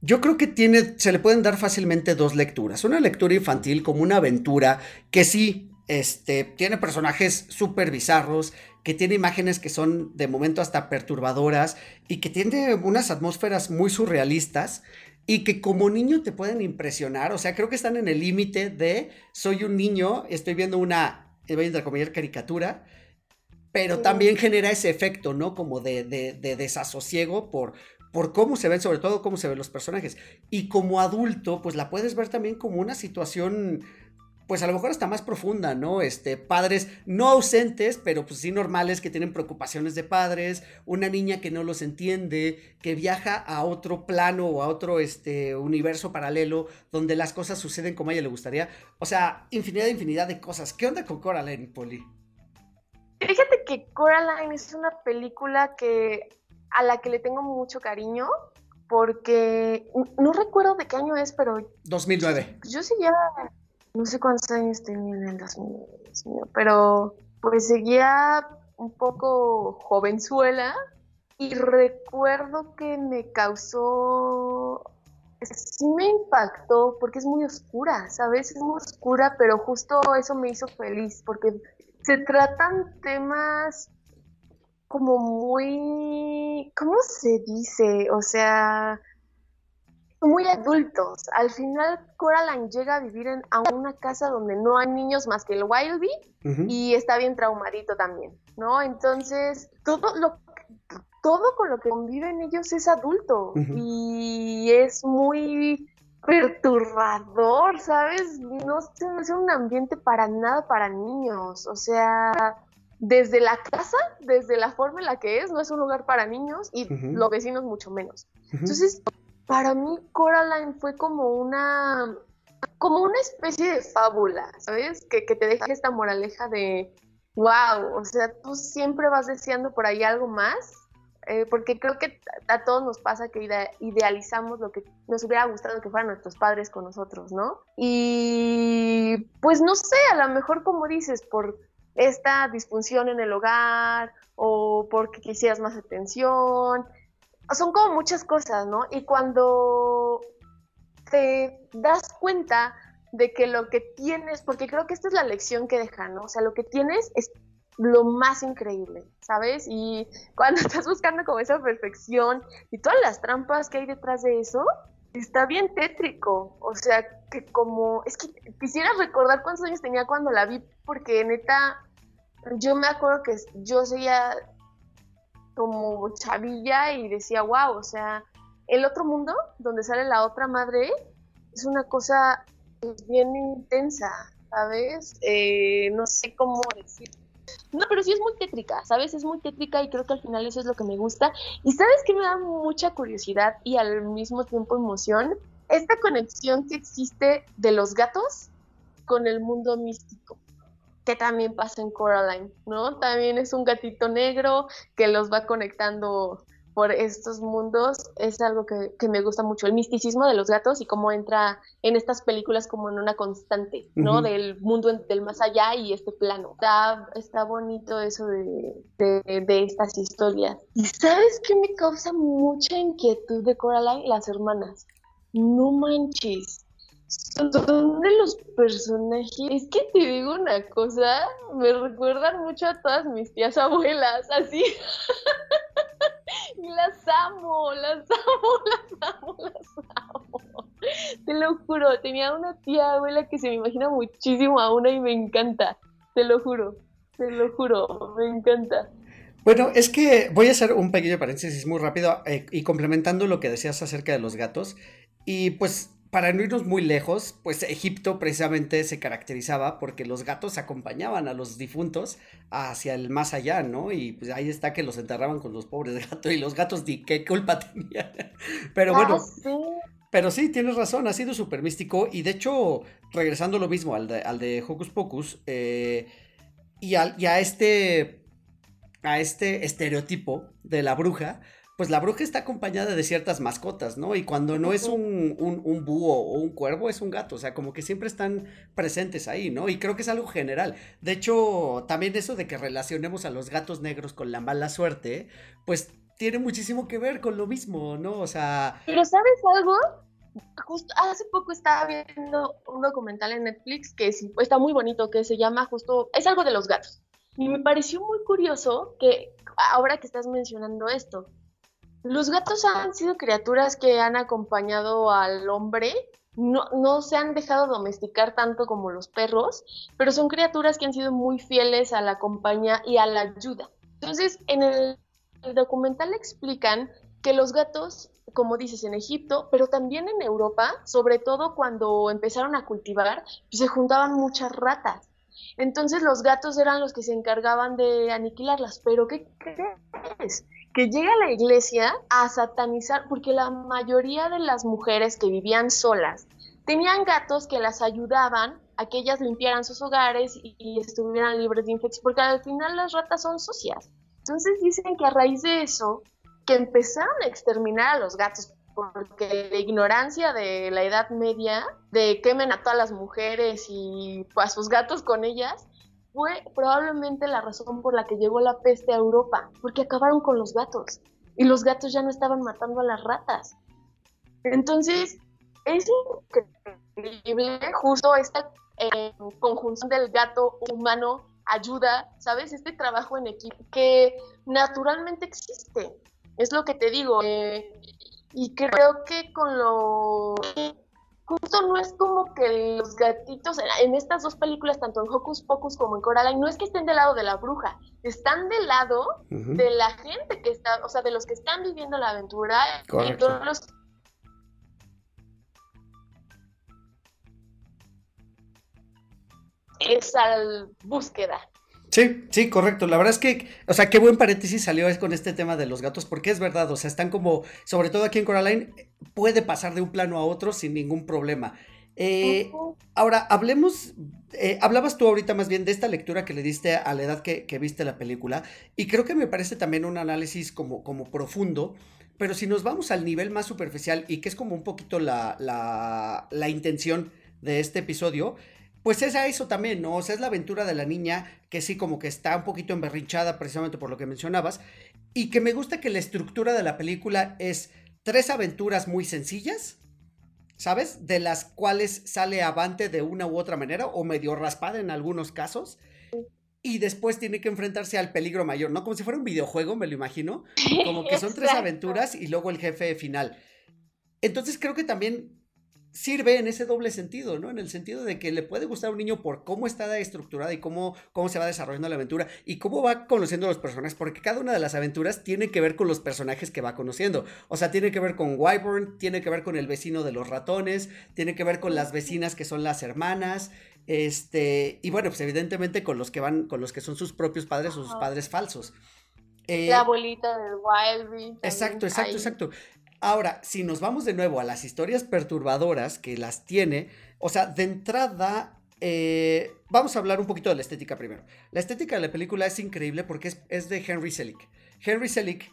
yo creo que tiene, se le pueden dar fácilmente dos lecturas. Una lectura infantil como una aventura que sí, este, tiene personajes súper bizarros, que tiene imágenes que son de momento hasta perturbadoras y que tiene unas atmósferas muy surrealistas y que como niño te pueden impresionar. O sea, creo que están en el límite de soy un niño, estoy viendo una, voy a caricatura pero también genera ese efecto, ¿no? Como de, desasosiego por, por cómo se ven, sobre todo cómo se ven los personajes. Y como adulto, pues la puedes ver también como una situación, pues a lo mejor hasta más profunda, ¿no? Este, padres no ausentes, pero pues sí normales, que tienen preocupaciones de padres, una niña que no los entiende, que viaja a otro plano o a otro este, universo paralelo donde las cosas suceden como a ella le gustaría. O sea, infinidad, infinidad de cosas. ¿Qué onda con Coraline, Poli? Fíjate que Coraline es una película que a la que le tengo mucho cariño porque no recuerdo de qué año es, pero 2009. Yo seguía no sé cuántos años tenía en el 2009, pero pues seguía un poco jovenzuela y recuerdo que me causó sí me impactó porque es muy oscura, ¿sabes? Es muy oscura, pero justo eso me hizo feliz porque se tratan temas como muy, ¿cómo se dice? O sea, muy adultos. Al final Coraline llega a vivir en, a una casa donde no hay niños más que el Wildy y está bien traumadito también, ¿no? Entonces, todo lo todo con lo que conviven ellos es adulto y es muy perturbador, ¿sabes? No, no es un ambiente para nada para niños. O sea, desde la casa, desde la forma en la que es, no es un lugar para niños y los vecinos mucho menos. Entonces, para mí Coraline fue como una como una especie de fábula, ¿sabes? Que, que te deja esta moraleja de wow, o sea, tú siempre vas deseando por ahí algo más eh, porque creo que a todos nos pasa que idealizamos lo que nos hubiera gustado que fueran nuestros padres con nosotros, ¿no? Y pues no sé, a lo mejor como dices, por esta disfunción en el hogar o porque quisieras más atención, son como muchas cosas, ¿no? Y cuando te das cuenta de que lo que tienes, porque creo que esta es la lección que deja, ¿no? O sea, lo que tienes es lo más increíble, ¿sabes? Y cuando estás buscando como esa perfección y todas las trampas que hay detrás de eso, está bien tétrico. O sea, que como, es que quisiera recordar cuántos años tenía cuando la vi, porque neta, yo me acuerdo que yo seguía como chavilla y decía, wow, o sea, el otro mundo, donde sale la otra madre, es una cosa bien intensa, ¿sabes? Eh, no sé cómo decir. No, pero sí es muy tétrica, ¿sabes? Es muy tétrica y creo que al final eso es lo que me gusta. Y sabes que me da mucha curiosidad y al mismo tiempo emoción, esta conexión que existe de los gatos con el mundo místico, que también pasa en Coraline, ¿no? También es un gatito negro que los va conectando por estos mundos es algo que, me gusta mucho, el misticismo de los gatos y cómo entra en estas películas como en una constante, ¿no? Del mundo del más allá y este plano. Está, está bonito eso de, de, estas historias. ¿Y sabes qué me causa mucha inquietud de Coraline? Las hermanas. No manches. Son de los personajes. Es que te digo una cosa, me recuerdan mucho a todas mis tías abuelas, así. Las amo, las amo, las amo, las amo. Te lo juro, tenía una tía abuela que se me imagina muchísimo a una y me encanta. Te lo juro, te lo juro, me encanta. Bueno, es que voy a hacer un pequeño paréntesis muy rápido eh, y complementando lo que decías acerca de los gatos. Y pues para no irnos muy lejos, pues Egipto precisamente se caracterizaba porque los gatos acompañaban a los difuntos hacia el más allá, ¿no? Y pues ahí está que los enterraban con los pobres gatos y los gatos, ¿qué culpa tenían? Pero bueno. Ah, pero sí, tienes razón, ha sido súper místico y de hecho, regresando lo mismo al de, al de Hocus Pocus, eh, y, y a este, a este estereotipo de la bruja, pues la bruja está acompañada de ciertas mascotas, ¿no? Y cuando no es un, un, búho o un cuervo, es un gato, o sea, como que siempre están presentes ahí, ¿no? Y creo que es algo general. De hecho, también eso de que relacionemos a los gatos negros con la mala suerte, pues tiene muchísimo que ver con lo mismo, ¿no? O sea... Pero ¿sabes algo? Justo hace poco estaba viendo un documental en Netflix que está muy bonito, que se llama justo, es algo de los gatos. Y me pareció muy curioso que ahora que estás mencionando esto, los gatos han sido criaturas que han acompañado al hombre. No, no se han dejado domesticar tanto como los perros, pero son criaturas que han sido muy fieles a la compañía y a la ayuda. Entonces, en el, documental explican que los gatos como dices, en Egipto, pero también en Europa, sobre todo cuando empezaron a cultivar, pues se juntaban muchas ratas. Entonces los gatos eran los que se encargaban de aniquilarlas. Pero ¿qué crees? Que llega a la iglesia a satanizar, porque la mayoría de las mujeres que vivían solas tenían gatos que las ayudaban a que ellas limpiaran sus hogares y, estuvieran libres de infección, porque al final las ratas son sucias. Entonces dicen que a raíz de eso, que empezaron a exterminar a los gatos, porque la ignorancia de la Edad Media, de quemen a todas las mujeres y a sus gatos con ellas, fue probablemente la razón por la que llegó la peste a Europa, porque acabaron con los gatos y los gatos ya no estaban matando a las ratas. Entonces, es increíble justo esta eh, conjunción del gato humano ayuda, ¿sabes? Este trabajo en equipo que naturalmente existe. Es lo que te digo. Eh, y creo que con lo justo no es como que los gatitos en estas dos películas, tanto en Hocus Pocus como en Coraline, no es que estén del lado de la bruja, están del lado de la gente que está, o sea, de los que están viviendo la aventura y todos los esa búsqueda. Sí, sí, correcto. La verdad es que, o sea, qué buen paréntesis salió con este tema de los gatos, porque es verdad, o sea, están como, sobre todo aquí en Coraline, puede pasar de un plano a otro sin ningún problema. Eh, ahora, hablemos, eh, hablabas tú ahorita más bien de esta lectura que le diste a la edad que, que, viste la película, y creo que me parece también un análisis como, como profundo, pero si nos vamos al nivel más superficial y que es como un poquito la, la, la intención de este episodio, pues es a eso también, ¿no? O sea, es la aventura de la niña que sí como que está un poquito emberrinchada precisamente por lo que mencionabas, y que me gusta que la estructura de la película es tres aventuras muy sencillas, ¿sabes? De las cuales sale avante de una u otra manera o medio raspada en algunos casos. Y después tiene que enfrentarse al peligro mayor, ¿no? Como si fuera un videojuego, me lo imagino. Como que son tres aventuras y luego el jefe final. Entonces creo que también sirve en ese doble sentido, ¿no? En el sentido de que le puede gustar a un niño por cómo está estructurada y cómo, cómo se va desarrollando la aventura y cómo va conociendo a los personajes, porque cada una de las aventuras tiene que ver con los personajes que va conociendo. O sea, tiene que ver con Wyvern, tiene que ver con el vecino de los ratones, tiene que ver con las vecinas que son las hermanas, este, y bueno, pues evidentemente con los que van, con los que son sus propios padres o sus padres falsos. Eh, la abuelita del Wildby. Exacto, exacto, exacto. Ahora, si nos vamos de nuevo a las historias perturbadoras que las tiene, o sea, de entrada, eh, vamos a hablar un poquito de la estética primero. La estética de la película es increíble porque es, es de Henry Selick. Henry Selick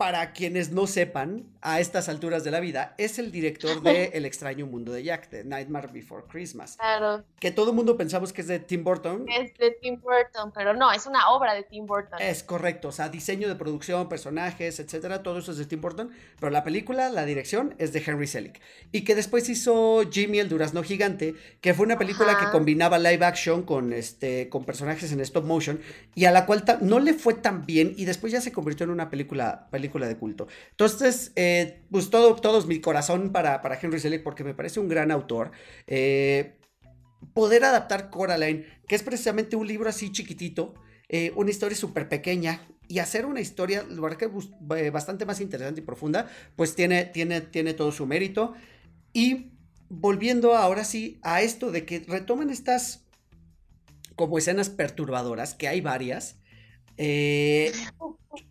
para quienes no sepan, a estas alturas de la vida, es el director de El extraño mundo de Jack, de Nightmare Before Christmas. Claro. Que todo el mundo pensamos que es de Tim Burton. Es de Tim Burton, pero no, es una obra de Tim Burton. Es correcto, o sea, diseño de producción, personajes, etcétera, todo eso es de Tim Burton, pero la película, la dirección es de Henry Selick. Y que después hizo Jimmy el Durazno Gigante, que fue una película que combinaba live action con, este, con personajes en stop motion, y a la cual no le fue tan bien, y después ya se convirtió en una película, película de culto. Entonces, eh, pues todo, todo mi corazón para, para Henry Selick porque me parece un gran autor. Eh, poder adaptar Coraline, que es precisamente un libro así chiquitito, eh, una historia súper pequeña, y hacer una historia, que bastante más interesante y profunda, pues tiene, tiene, tiene todo su mérito. Y volviendo ahora sí a esto de que retoman estas como escenas perturbadoras, que hay varias, eh,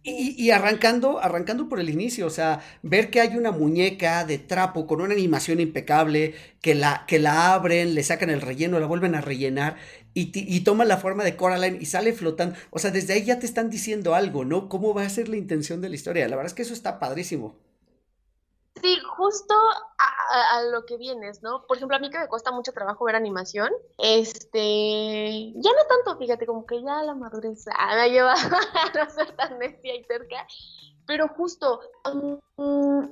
y, arrancando, arrancando por el inicio, o sea, ver que hay una muñeca de trapo con una animación impecable, que la, que la abren, le sacan el relleno, la vuelven a rellenar y, y toma la forma de Coraline y sale flotando. O sea, desde ahí ya te están diciendo algo, ¿no? ¿Cómo va a ser la intención de la historia? La verdad es que eso está padrísimo. Sí, justo a, lo que vienes, ¿no? Por ejemplo, a mí que me cuesta mucho trabajo ver animación, este, ya no tanto, fíjate, como que ya la madurez ah, me ha llevado a no ser tan necia y cerca, pero justo, mm,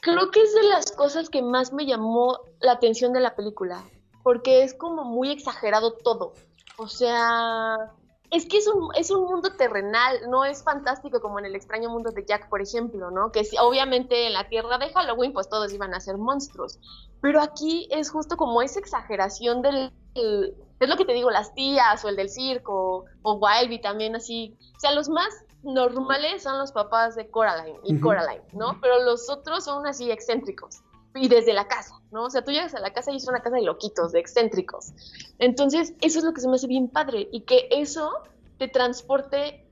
creo que es de las cosas que más me llamó la atención de la película, porque es como muy exagerado todo, o sea, es que es un, es un mundo terrenal, no es fantástico como en el extraño mundo de Jack, por ejemplo, ¿no? Que obviamente en la tierra de Halloween pues todos iban a ser monstruos, pero aquí es justo como esa exageración del... es lo que te digo, las tías o el del circo o Wildby también así. O sea, los más normales son los papás de Coraline y Coraline, ¿no? Pero los otros son así excéntricos y desde la casa, ¿no? O sea, tú llegas a la casa y es una casa de loquitos, de excéntricos. Entonces, eso es lo que se me hace bien padre y que eso te transporte,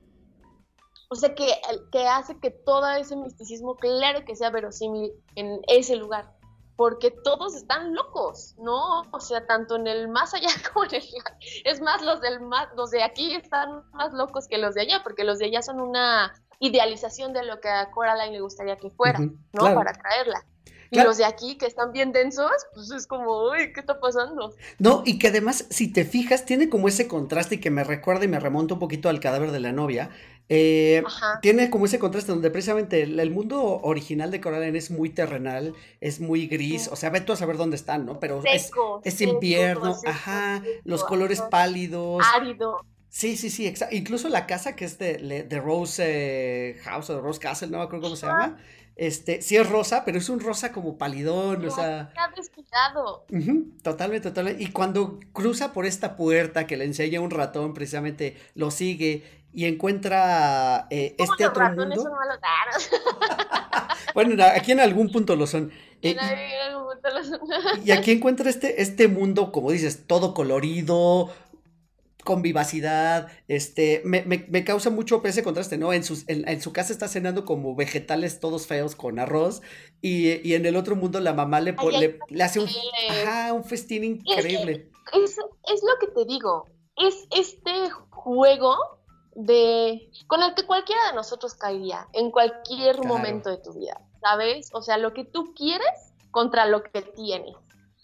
o sea, que, que hace que todo ese misticismo, claro que sea verosímil en ese lugar, porque todos están locos, ¿no? O sea, tanto en el más allá como en el... Es más, los, del más, los de aquí están más locos que los de allá, porque los de allá son una idealización de lo que a Coraline le gustaría que fuera, ¿no? Para traerla. Y los de aquí que están bien densos, pues es como, uy, ¿qué está pasando? No, y que además, si te fijas, tiene como ese contraste y que me recuerda y me remonta un poquito al cadáver de la novia. Eh, tiene como ese contraste donde precisamente el, mundo original de Coraline es muy terrenal, es muy gris, o sea, ve tú a saber dónde están, ¿no? Pero es, es invierno, ajá, los colores pálidos. Árido. Sí, sí, sí, exacto. Incluso la casa que es de, de Rose eh, House o de Rose Castle, no me acuerdo cómo se llama. Este, sí es rosa, pero es un rosa como palidón, o sea. descuidado. totalmente, totalmente. Y cuando cruza por esta puerta que le enseña un ratón, precisamente lo sigue y encuentra eh, este otro mundo. Son malos? bueno, aquí en algún punto lo son. Eh, y aquí encuentra este, este mundo, como dices, todo colorido, con vivacidad, este, me, me, me, causa mucho ese contraste, ¿no? En, sus, en, en, su casa está cenando como vegetales todos feos con arroz y, y en el otro mundo la mamá le, Ay, le, le, hace un, ajá, un festín increíble. Es, es, lo que te digo, es este juego de con el que cualquiera de nosotros caería en cualquier claro. momento de tu vida, ¿sabes? O sea, lo que tú quieres contra lo que tienes.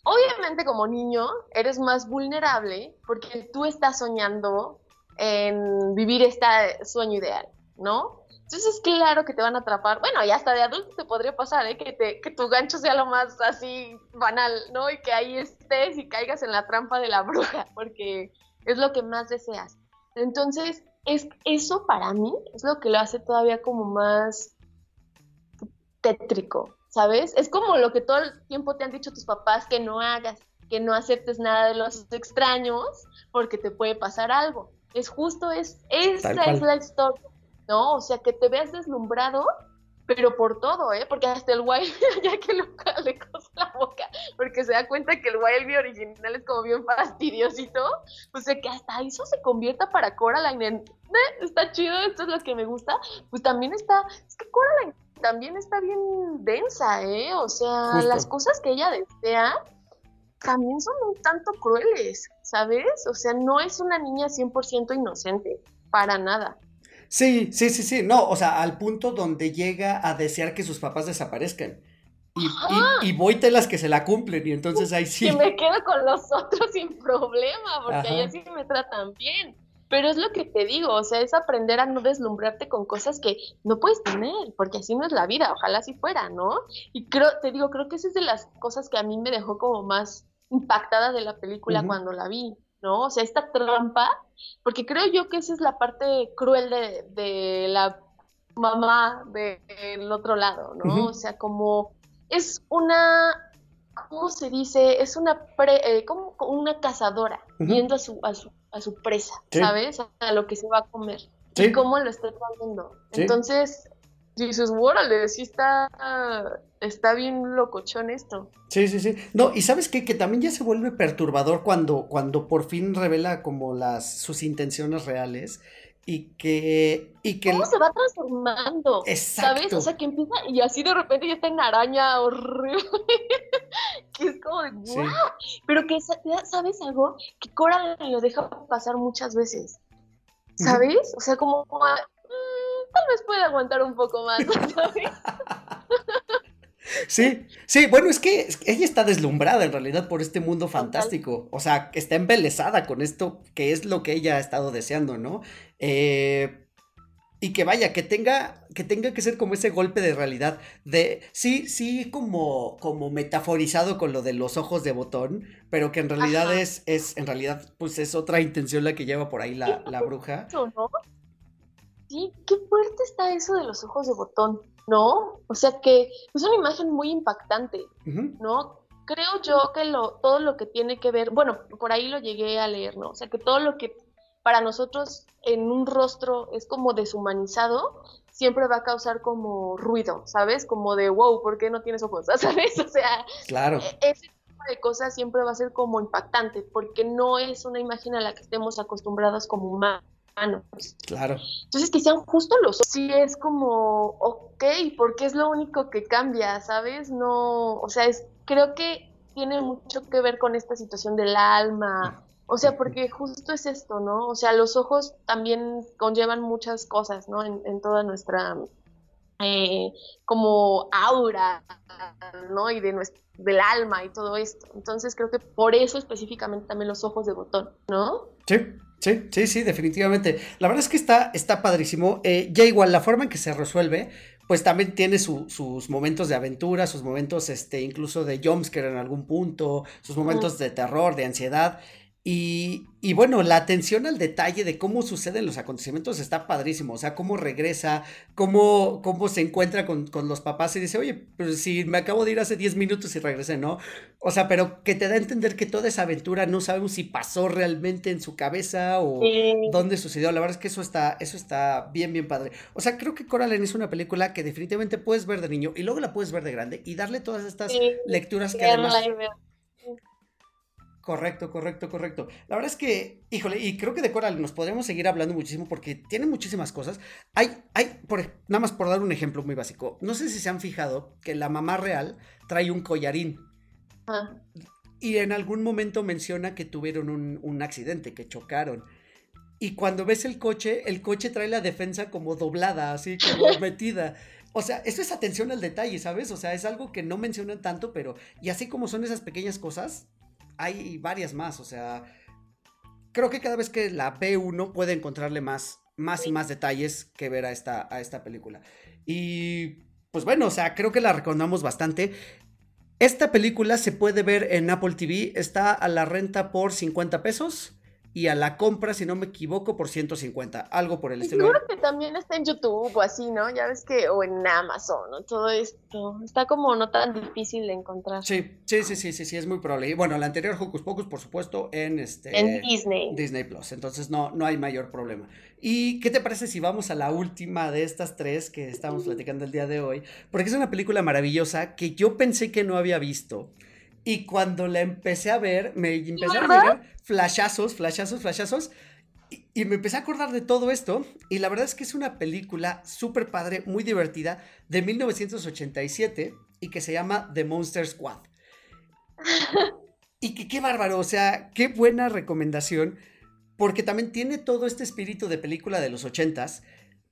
Obviamente como niño eres más vulnerable porque tú estás soñando en vivir este sueño ideal, ¿no? Entonces, claro que te van a atrapar. Bueno, y hasta de adulto te podría pasar, ¿eh? Que, te, que tu gancho sea lo más así banal, ¿no? Y que ahí estés y caigas en la trampa de la bruja, porque es lo que más deseas. Entonces, es, eso para mí es lo que lo hace todavía como más tétrico, ¿sabes? Es como lo que todo el tiempo te han dicho tus papás que no hagas, que no aceptes nada de los extraños porque te puede pasar algo. Es justo, es, esa es la historia, ¿no? O sea, que te veas deslumbrado, pero por todo, ¿eh? Porque hasta el Wild, ya que lo, le cosa la boca, porque se da cuenta que el Wildby original es como bien fastidiosito, o sea, que hasta eso se convierta para Coraline en, ¿eh? está chido, esto es lo que me gusta, pues también está, es que Coraline también está bien densa, ¿eh? O sea, Justo. las cosas que ella desea también son un tanto crueles, ¿sabes? O sea, no es una niña 100% inocente, para nada. Sí, sí, sí, sí, no, o sea, al punto donde llega a desear que sus papás desaparezcan. Y, y, y voy telas que se la cumplen, y entonces ahí sí. Y me quedo con los otros sin problema, porque ahí sí me tratan bien. Pero es lo que te digo, o sea, es aprender a no deslumbrarte con cosas que no puedes tener, porque así no es la vida, ojalá así fuera, ¿no? Y creo, te digo, creo que esa es de las cosas que a mí me dejó como más impactada de la película uh -huh. cuando la vi, ¿no? O sea, esta trampa, porque creo yo que esa es la parte cruel de, de la mamá del de otro lado, ¿no? Uh -huh. O sea, como es una ¿cómo se dice? Es una pre, eh, como una cazadora uh -huh. viendo a su, a su, a su presa, sí. ¿sabes? A lo que se va a comer. Sí. Y cómo lo está trayendo. Sí. Entonces, dices, órale, sí está, está bien locochón esto. Sí, sí, sí. No, y sabes qué? que también ya se vuelve perturbador cuando, cuando por fin revela como las, sus intenciones reales y que y que cómo se va transformando Exacto. sabes o sea que empieza y así de repente ya está en araña horrible que es como de wow sí. pero que sabes algo que Cora lo deja pasar muchas veces sabes uh -huh. o sea como mmm, tal vez puede aguantar un poco más ¿sabes? Sí, sí, bueno, es que ella está deslumbrada en realidad por este mundo fantástico, o sea, está embelesada con esto, que es lo que ella ha estado deseando, ¿no? Eh, y que vaya, que tenga, que tenga que ser como ese golpe de realidad, de, sí, sí, como, como metaforizado con lo de los ojos de botón, pero que en realidad es, es, en realidad, pues es otra intención la que lleva por ahí la, la bruja. ¿no? Sí, qué fuerte está eso de los ojos de botón. ¿No? O sea que es una imagen muy impactante, uh -huh. ¿no? Creo yo que lo, todo lo que tiene que ver, bueno, por ahí lo llegué a leer, ¿no? O sea que todo lo que para nosotros en un rostro es como deshumanizado, siempre va a causar como ruido, ¿sabes? Como de, wow, ¿por qué no tienes ojos? ¿Sabes? O sea, claro. E-, ese tipo de cosas siempre va a ser como impactante, porque no es una imagen a la que estemos acostumbrados como humanos humanos. Claro. Entonces, que sean justo los sí es como, ok, porque es lo único que cambia, ¿sabes? No, o sea, es, creo que tiene mucho que ver con esta situación del alma. O sea, porque justo es esto, ¿no? O sea, los ojos también conllevan muchas cosas, ¿no? En, en toda nuestra eh, como aura, ¿no? Y de nuestro, del alma y todo esto. Entonces creo que por eso específicamente también los ojos de botón, ¿no? Sí, Sí, sí, sí, definitivamente. La verdad es que está, está padrísimo. Eh, ya igual, la forma en que se resuelve, pues también tiene su, sus momentos de aventura, sus momentos, este, incluso de jumpscare en algún punto, sus momentos de terror, de ansiedad. Y, y, bueno, la atención al detalle de cómo suceden los acontecimientos está padrísimo. O sea, cómo regresa, cómo, cómo se encuentra con, con, los papás y dice, oye, pues si me acabo de ir hace 10 minutos y regresé, ¿no? O sea, pero que te da a entender que toda esa aventura no sabemos si pasó realmente en su cabeza o sí. dónde sucedió. La verdad es que eso está, eso está bien, bien padre. O sea, creo que Coraline es una película que definitivamente puedes ver de niño y luego la puedes ver de grande y darle todas estas sí, lecturas que además... Correcto, correcto, correcto. La verdad es que, híjole, y creo que de Coral nos podríamos seguir hablando muchísimo porque tiene muchísimas cosas. Hay, hay, por, nada más por dar un ejemplo muy básico. No sé si se han fijado que la mamá real trae un collarín. Ah, Y en algún momento menciona que tuvieron un, un accidente, que chocaron. Y cuando ves el coche, el coche trae la defensa como doblada, así como metida. O sea, eso es atención al detalle, ¿sabes? O sea, es algo que no mencionan tanto, pero... Y así como son esas pequeñas cosas, hay varias más. O sea, creo que cada vez que la ve uno puede encontrarle más, más y más detalles que ver a esta, a esta película. Y pues bueno, o sea, creo que la recomendamos bastante. Esta película se puede ver en Apple TV, está a la renta por 50 pesos y a la compra, si no me equivoco, por 150, algo por el estilo. seguro que también está en YouTube o así, ¿no? Ya ves que, o en Amazon, ¿no? Todo esto. Está como no tan difícil de encontrar. Sí, sí, sí, sí, sí, sí, es muy probable. Y bueno, la anterior Hocus Pocus, por supuesto, en este En Disney. Disney Plus. Entonces no, no hay mayor problema. ¿Y qué te parece si vamos a la última de estas tres que estamos platicando el día de hoy? Porque es una película maravillosa que yo pensé que no había visto. Y cuando la empecé a ver, me empezaron a llegar flashazos, flashazos, flashazos. Y, y me empecé a acordar de todo esto. Y la verdad es que es una película súper padre, muy divertida, de 1987 y que se llama The Monster Squad. Y que qué bárbaro, o sea, qué buena recomendación, porque también tiene todo este espíritu de película de los ochentas,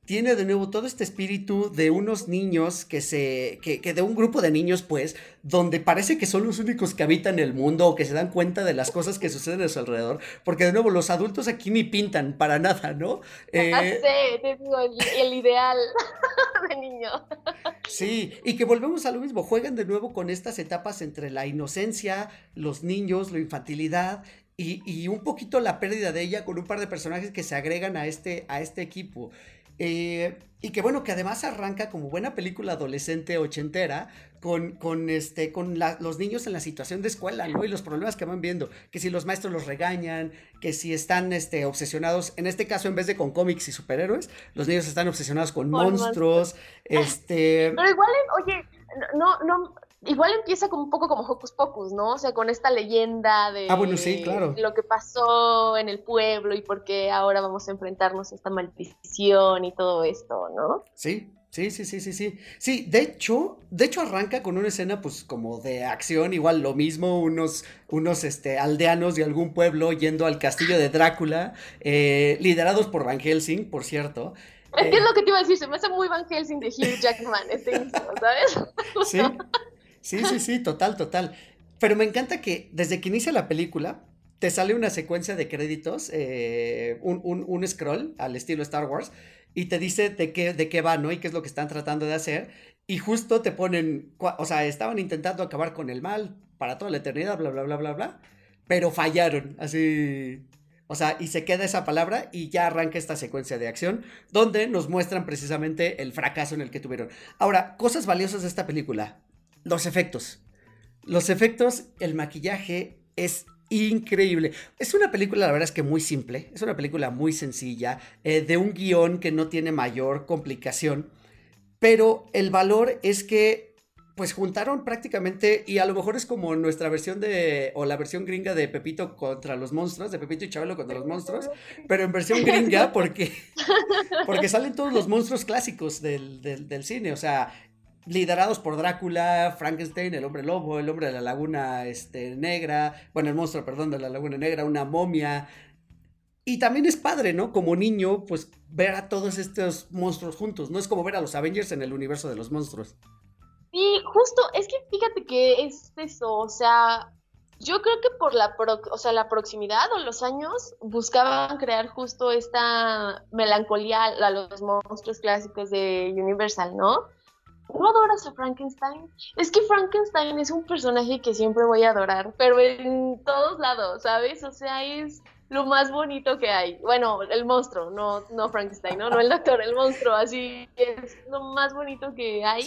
tiene de nuevo todo este espíritu de unos niños que se, que, que de un grupo de niños pues, donde parece que son los únicos que habitan el mundo o que se dan cuenta de las cosas que suceden a su alrededor, porque de nuevo los adultos aquí ni pintan para nada, ¿no? Ya Eh, sé, te digo, el, el ideal de niño. Sí, y que volvemos a lo mismo, juegan de nuevo con estas etapas entre la inocencia, los niños, la infantilidad y, y un poquito la pérdida de ella con un par de personajes que se agregan a este, a este equipo. Eh, y que bueno, que además arranca como buena película adolescente ochentera con, con, este, con la- los niños en la situación de escuela, ¿no? Y los problemas que van viendo, que si los maestros los regañan, que si están este, obsesionados, en este caso en vez de con cómics y superhéroes, los niños están obsesionados con Con monstruos, este... Pero igual, oye, no, no, igual empieza como un poco como Hocus Pocus, ¿no? O sea, con esta leyenda de Ah, bueno, sí, claro. lo que pasó en el pueblo y por qué ahora vamos a enfrentarnos a esta maldición y todo esto, ¿no? Sí, sí, sí, sí, sí, sí. Sí, de hecho, de hecho arranca con una escena pues como de acción, igual lo mismo, unos, unos este, aldeanos de algún pueblo yendo al castillo de Drácula, eh, liderados por Van Helsing, por cierto. Es que Eh, es lo que te iba a decir, se me hace muy Van Helsing de Hugh Jackman este inicio, ¿sabes? Sí, sí, sí, sí, total, total. Pero me encanta que desde que inicia la película te sale una secuencia de créditos, eh, un, un- un scroll al estilo Star Wars, y te dice de qué, de qué va, ¿no? Y qué es lo que están tratando de hacer. Y justo te ponen, o sea, estaban intentando acabar con el mal para toda la eternidad, bla, bla, bla, bla, bla, pero fallaron, así. O sea, y se queda esa palabra y ya arranca esta secuencia de acción donde nos muestran precisamente el fracaso en el que tuvieron. Ahora, cosas valiosas de esta película. Los efectos. Los efectos, el maquillaje es increíble. Es una película, la verdad es que muy simple. Es una película muy sencilla, eh, de un guion que no tiene mayor complicación. Pero el valor es que, pues juntaron prácticamente, y a lo mejor es como nuestra versión de, o la versión gringa de Pepito contra los monstruos, de Pepito y Chabelo contra los monstruos, pero en versión gringa porque, porque salen todos los monstruos clásicos del, del, del cine, o sea, liderados por Drácula, Frankenstein, el hombre lobo, el hombre de la laguna este, negra, bueno, el monstruo, perdón, de la laguna negra, una momia. Y también es padre, ¿no? Como niño, pues ver a todos estos monstruos juntos, ¿no? Es como ver a los Avengers en el universo de los monstruos. Sí, justo, es que fíjate que es eso, o sea, yo creo que por la, pro- o sea, la proximidad o los años buscaban crear justo esta melancolía a los monstruos clásicos de Universal, ¿no? ¿No adoras a Frankenstein? Es que Frankenstein es un personaje que siempre voy a adorar, pero en todos lados, ¿sabes? O sea, es lo más bonito que hay. Bueno, el monstruo, no, no Frankenstein, ¿no? No el doctor, el monstruo, así es lo más bonito que hay.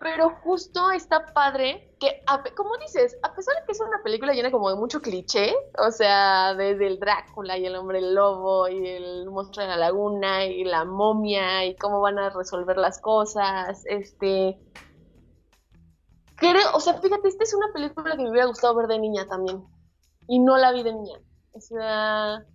Pero justo está padre que, como dices, a pesar de que es una película llena como de mucho cliché, o sea, desde el Drácula y el hombre lobo y el monstruo de la laguna y la momia y cómo van a resolver las cosas, este... Creo, o sea, fíjate, esta es una película que me hubiera gustado ver de niña también. y no la vi de niña. O sea,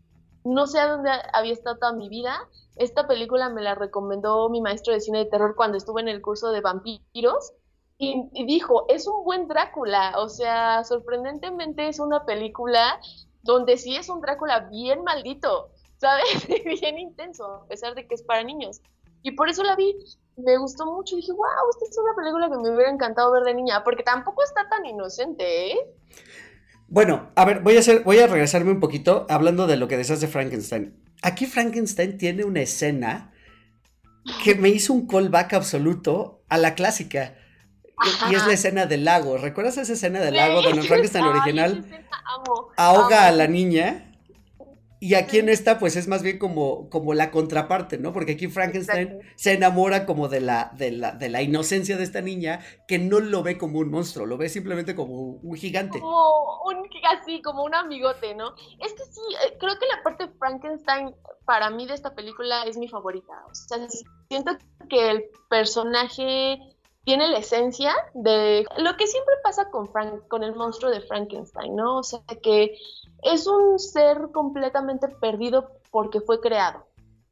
no sé a dónde había estado toda mi vida. Esta película me la recomendó mi maestro de cine de terror cuando estuve en el curso de vampiros y, dijo, es un buen Drácula. O sea, sorprendentemente es una película donde sí es un Drácula bien maldito, ¿sabes? bien intenso, a pesar de que es para niños. Y por eso la vi, me gustó mucho. Dije, wow, esta es una película que me hubiera encantado ver de niña, porque tampoco está tan inocente, ¿eh? Bueno, a ver, voy a hacer, voy a regresarme un poquito hablando de lo que decías de Frankenstein. Aquí Frankenstein tiene una escena que me hizo un callback absoluto a la clásica. Y es la escena del lago. ¿Recuerdas esa escena del lago donde Frankenstein original ahoga a la niña? Y aquí en esta, pues es más bien como, como la contraparte, ¿no? Porque aquí Frankenstein se enamora como de la, de, la, de la inocencia de esta niña, que no lo ve como un monstruo, lo ve simplemente como un gigante. Como un así, como un amigote, ¿no? Es que sí, eh, creo que la parte de Frankenstein, para mí de esta película, es mi favorita. O sea, siento que el personaje tiene la esencia de lo que siempre pasa con, Frank, con el monstruo de Frankenstein, ¿no? O sea, que es un ser completamente perdido porque fue creado.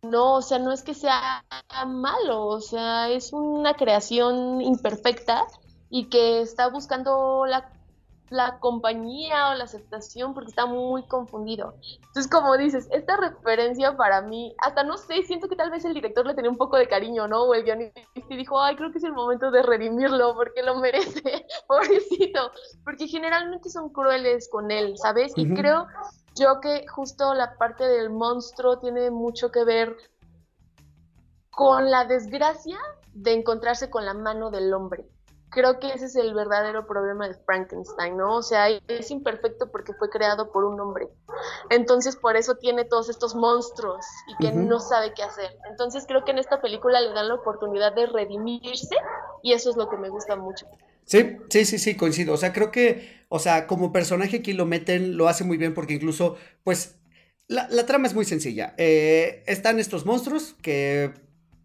No, o sea, no es que sea malo, o sea, es una creación imperfecta y que está buscando la la compañía o la aceptación porque está muy confundido. Entonces, como dices, esta referencia para mí, hasta no sé, siento que tal vez el director le tenía un poco de cariño, ¿no? O el guionista y dijo, ay, creo que es el momento de redimirlo porque lo merece, pobrecito, porque generalmente son crueles con él, ¿sabes? Y creo yo que justo la parte del monstruo tiene mucho que ver con la desgracia de encontrarse con la mano del hombre creo que ese es el verdadero problema de Frankenstein, ¿no? O sea, es imperfecto porque fue creado por un hombre. Entonces, por eso tiene todos estos monstruos y que no sabe qué hacer. Entonces, creo que en esta película le dan la oportunidad de redimirse y eso es lo que me gusta mucho. Sí, sí, sí, sí, coincido. O sea, creo que, o sea, como personaje aquí lo meten, lo hace muy bien porque incluso, pues, la, trama es muy sencilla. Eh, están estos monstruos que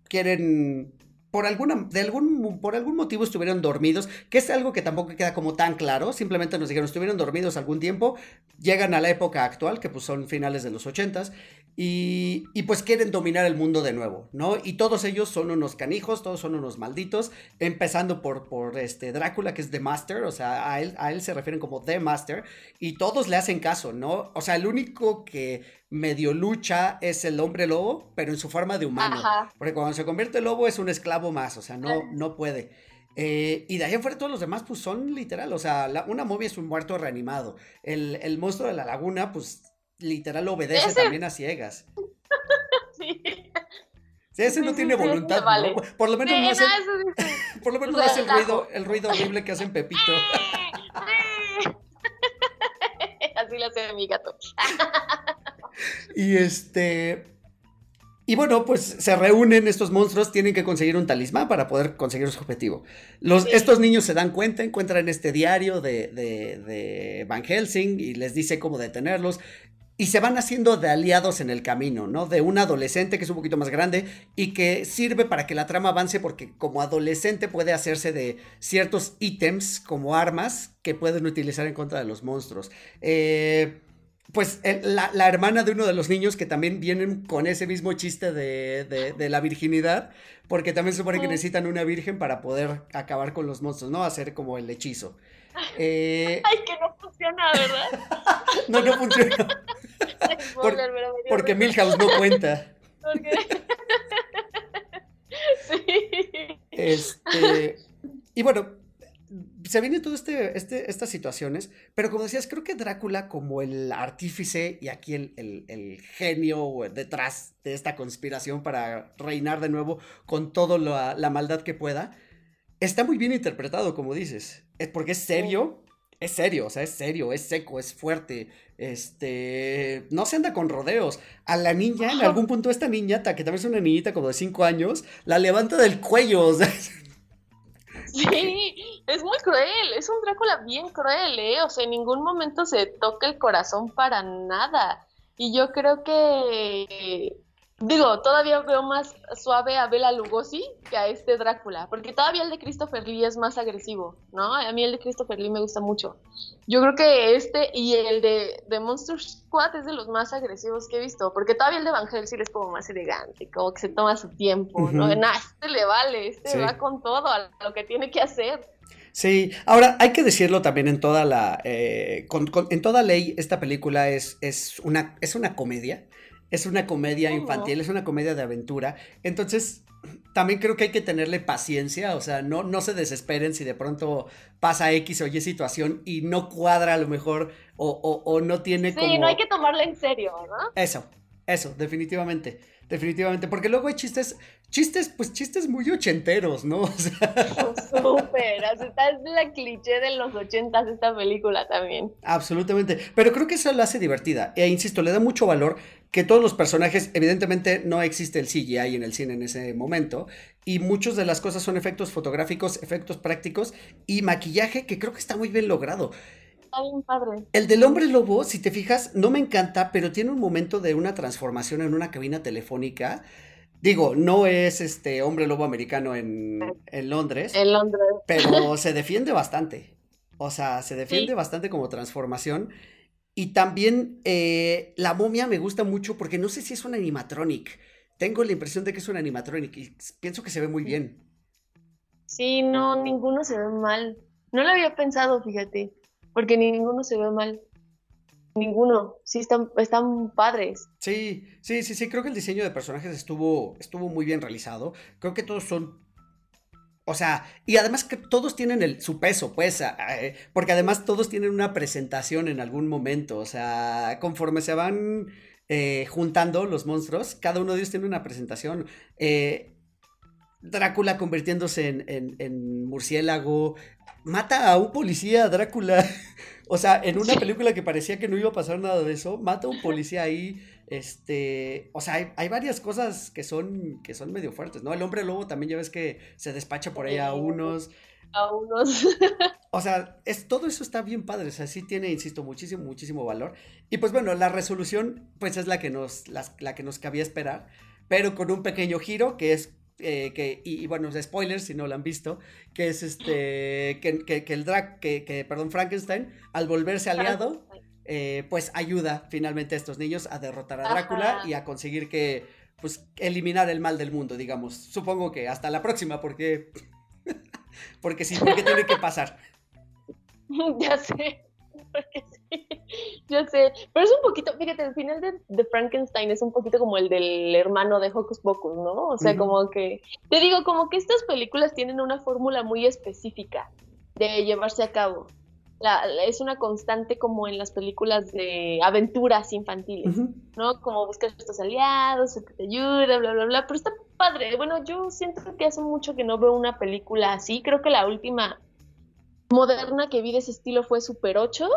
quieren por alguna, de algún, por algún motivo estuvieron dormidos, que es algo que tampoco queda como tan claro, simplemente nos dijeron, estuvieron dormidos algún tiempo, llegan a la época actual, que pues son finales de los ochentas, y, y, pues quieren dominar el mundo de nuevo, ¿no? Y todos ellos son unos canijos, todos son unos malditos, empezando por, por este Drácula, que es The Master, o sea, a él, a él se refieren como The Master, y todos le hacen caso, ¿no? O sea, el único que medio lucha es el hombre lobo, pero en su forma de humano. Porque cuando se convierte en lobo es un esclavo más, o sea, no, no puede. Eh, y de ahí afuera todos los demás, pues son literal, o sea, una movie es un muerto reanimado. El, el monstruo de la laguna, pues literal obedece también a ciegas. sí. ese no tiene voluntad, ¿no? Por lo menos no hace, por lo menos no hace el ruido, el ruido horrible que hacen Pepito. Así lo hace mi gato. y este. Y bueno, pues se reúnen estos monstruos, tienen que conseguir un talismán para poder conseguir su objetivo. Los, Estos niños se dan cuenta, encuentran este diario de, de, de, Van Helsing y les dice cómo detenerlos y se van haciendo de aliados en el camino, ¿no? De un adolescente que es un poquito más grande y que sirve para que la trama avance porque como adolescente puede hacerse de ciertos ítems como armas que pueden utilizar en contra de los monstruos. Eh, pues la, hermana de uno de los niños que también vienen con ese mismo chiste de, de, la virginidad, porque también se supone que necesitan una virgen para poder acabar con los monstruos, ¿no? Hacer como el hechizo. Eh... Ay, que no funciona, ¿verdad? no, no funciona. porque Milhouse no cuenta. sí. Este. Y bueno, se vienen todas este, este, estas situaciones, pero como decías, creo que Drácula como el artífice y aquí el, el, genio detrás de esta conspiración para reinar de nuevo con toda la, la, maldad que pueda, está muy bien interpretado, como dices, es porque es serio, es serio, o sea, es serio, es seco, es fuerte, este, no se anda con rodeos. A la niña, en algún punto, esta niñata, que también es una niñita como de 5 años, la levanta del cuello, o sea. Sí, es muy cruel, es un Drácula bien cruel, ¿eh? O sea, en ningún momento se toca el corazón para nada. Y yo creo que Digo, todavía veo más suave a Bela Lugosi que a este Drácula, porque todavía el de Christopher Lee es más agresivo, ¿no? A mí el de Christopher Lee me gusta mucho. Yo creo que este y el de, de Monster Squad es de los más agresivos que he visto, porque todavía el de Van Helsing es como más elegante, como que se toma su tiempo, ¿no? Nah, este le vale, este Sí. va con todo a lo que tiene que hacer. Sí, ahora hay que decirlo también en toda la, eh, con- con- en toda ley, esta película es, es una, es una comedia, es una comedia infantil, es una comedia de aventura, entonces también creo que hay que tenerle paciencia, o sea, no, no se desesperen si de pronto pasa X o Y situación y no cuadra a lo mejor o, o- o no tiene Sí, como... no hay que tomarla en serio, ¿no? Eso, eso, definitivamente, definitivamente, porque luego hay chistes, chistes, pues chistes muy ochenteros, ¿no? O sea, Súper, o sea, está es la cliché de los ochentas esta película también. Absolutamente, pero creo que eso la hace divertida. E insisto, le da mucho valor que todos los personajes, evidentemente no existe el CGI en el cine en ese momento, y muchas de las cosas son efectos fotográficos, efectos prácticos y maquillaje que creo que está muy bien logrado. Está bien padre. El del hombre lobo, si te fijas, no me encanta, pero tiene un momento de una transformación en una cabina telefónica. Digo, no es este hombre lobo americano en, en Londres, En Londres. pero se defiende bastante. O sea, se defiende Sí. bastante como transformación. Y también eh, la momia me gusta mucho porque no sé si es un animatronic. Tengo la impresión de que es un animatronic y pienso que se ve muy bien. Sí, no, ninguno se ve mal. No lo había pensado, fíjate, porque ninguno se ve mal. Ninguno. Sí, están, están padres. Sí, sí, sí, sí, creo que el diseño de personajes estuvo, estuvo muy bien realizado. Creo que todos son, o sea, y además que todos tienen el, su peso, pues, eh, porque además todos tienen una presentación en algún momento, o sea, conforme se van eh, juntando los monstruos, cada uno de ellos tiene una presentación. Eh, Drácula convirtiéndose en, en- en murciélago, mata a un policía, Drácula. O sea, en una película que parecía que no iba a pasar nada de eso, mata a un policía ahí. Este, o sea, hay, hay varias cosas que son, que son medio fuertes, ¿no? El hombre lobo también ya ves que se despacha por ahí a unos. A unos. O sea, es, todo eso está bien padre, o sea, sí tiene, insisto, muchísimo, muchísimo valor. Y pues bueno, la resolución, pues es la que nos, las- la que nos cabía esperar, pero con un pequeño giro que es, eh, que, y, y bueno, spoilers si no lo han visto, que es este, que, que, que el drag, que, que, perdón, Frankenstein, al volverse aliado, eh, pues ayuda finalmente a estos niños a derrotar a Drácula Ajá. y a conseguir que, pues, eliminar el mal del mundo, digamos. Supongo que hasta la próxima, porque, porque sí, porque tiene que pasar. ya sé. Porque sí, ya sé. Pero es un poquito, fíjate, el final de, de Frankenstein es un poquito como el del hermano de Hocus Pocus, ¿no? O sea, como que, te digo, como que estas películas tienen una fórmula muy específica de llevarse a cabo. La- es una constante como en las películas de aventuras infantiles. ¿no? Como buscar estos aliados, el que te ayuda, bla, bla, bla, pero está padre. Bueno, yo siento que hace mucho que no veo una película así. Creo que la última moderna que vi de ese estilo fue Super 8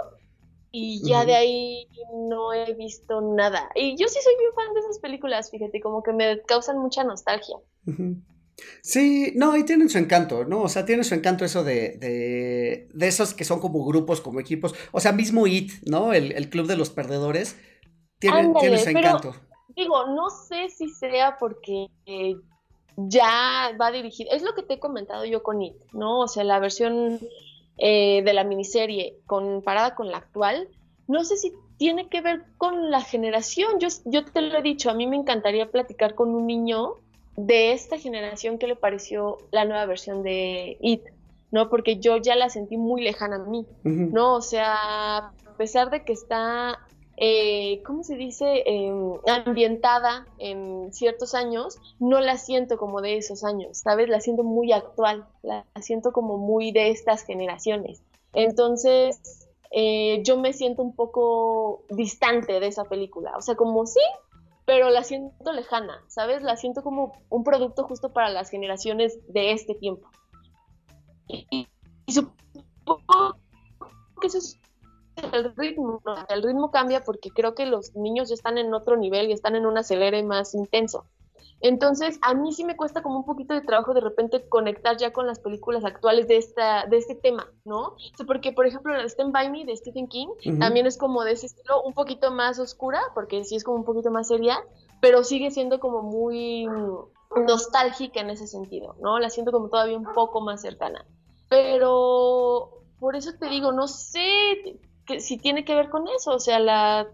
y ya de ahí no he visto nada. Y yo sí soy bien fan de esas películas, fíjate, como que me causan mucha nostalgia. Sí, no, y tienen su encanto, ¿no? O sea, tiene su encanto eso de, de, de esos que son como grupos, como equipos. O sea, mismo IT, ¿no? El, el club de los perdedores. Tiene, Ándale, tiene su pero- encanto. Digo, no sé si sea porque eh, ya va dirigido, es lo que te he comentado yo con It, ¿no? O sea, la versión eh, de la miniserie comparada con la actual, no sé si tiene que ver con la generación. Yo, yo te lo he dicho, a mí me encantaría platicar con un niño de esta generación que le pareció la nueva versión de It, ¿no? Porque yo ya la sentí muy lejana a mí. No, o sea, a pesar de que está, eh, ¿cómo se dice? Eh, ambientada en ciertos años, no la siento como de esos años, ¿sabes? La siento muy actual, la siento como muy de estas generaciones. Entonces, eh, yo me siento un poco distante de esa película, o sea, como sí, pero la siento lejana, ¿sabes? La siento como un producto justo para las generaciones de este tiempo. Y, supongo que eso es el ritmo, el ritmo cambia porque creo que los niños ya están en otro nivel y están en un acelere más intenso. Entonces, a mí sí me cuesta como un poquito de trabajo de repente conectar ya con las películas actuales de, esta, de este tema, ¿no? O sea, porque, por ejemplo, la de Stand By Me de Stephen King también es como de ese estilo un poquito más oscura, porque sí es como un poquito más seria, pero sigue siendo como muy nostálgica en ese sentido, ¿no? La siento como todavía un poco más cercana. Pero por eso te digo, no sé que, si tiene que ver con eso, o sea, la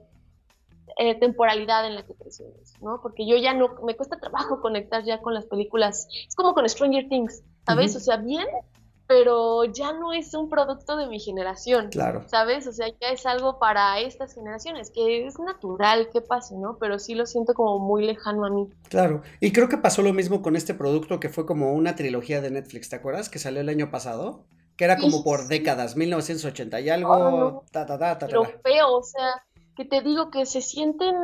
eh, temporalidad en la que crecimos, ¿no? Porque yo ya no, me cuesta trabajo conectar ya con las películas, es como con Stranger Things, ¿sabes? O sea, bien, pero ya no es un producto de mi generación, Claro. ¿sabes? O sea, ya es algo para estas generaciones, que es natural que pase, ¿no? Pero sí lo siento como muy lejano a mí. Claro, y creo que pasó lo mismo con este producto que fue como una trilogía de Netflix, ¿te acuerdas? Que salió el año pasado, que era como por décadas, 1980 y algo, Oh, no. ta, ta, ta, ta, ta, Pero ta. feo, o sea, que te digo que se sienten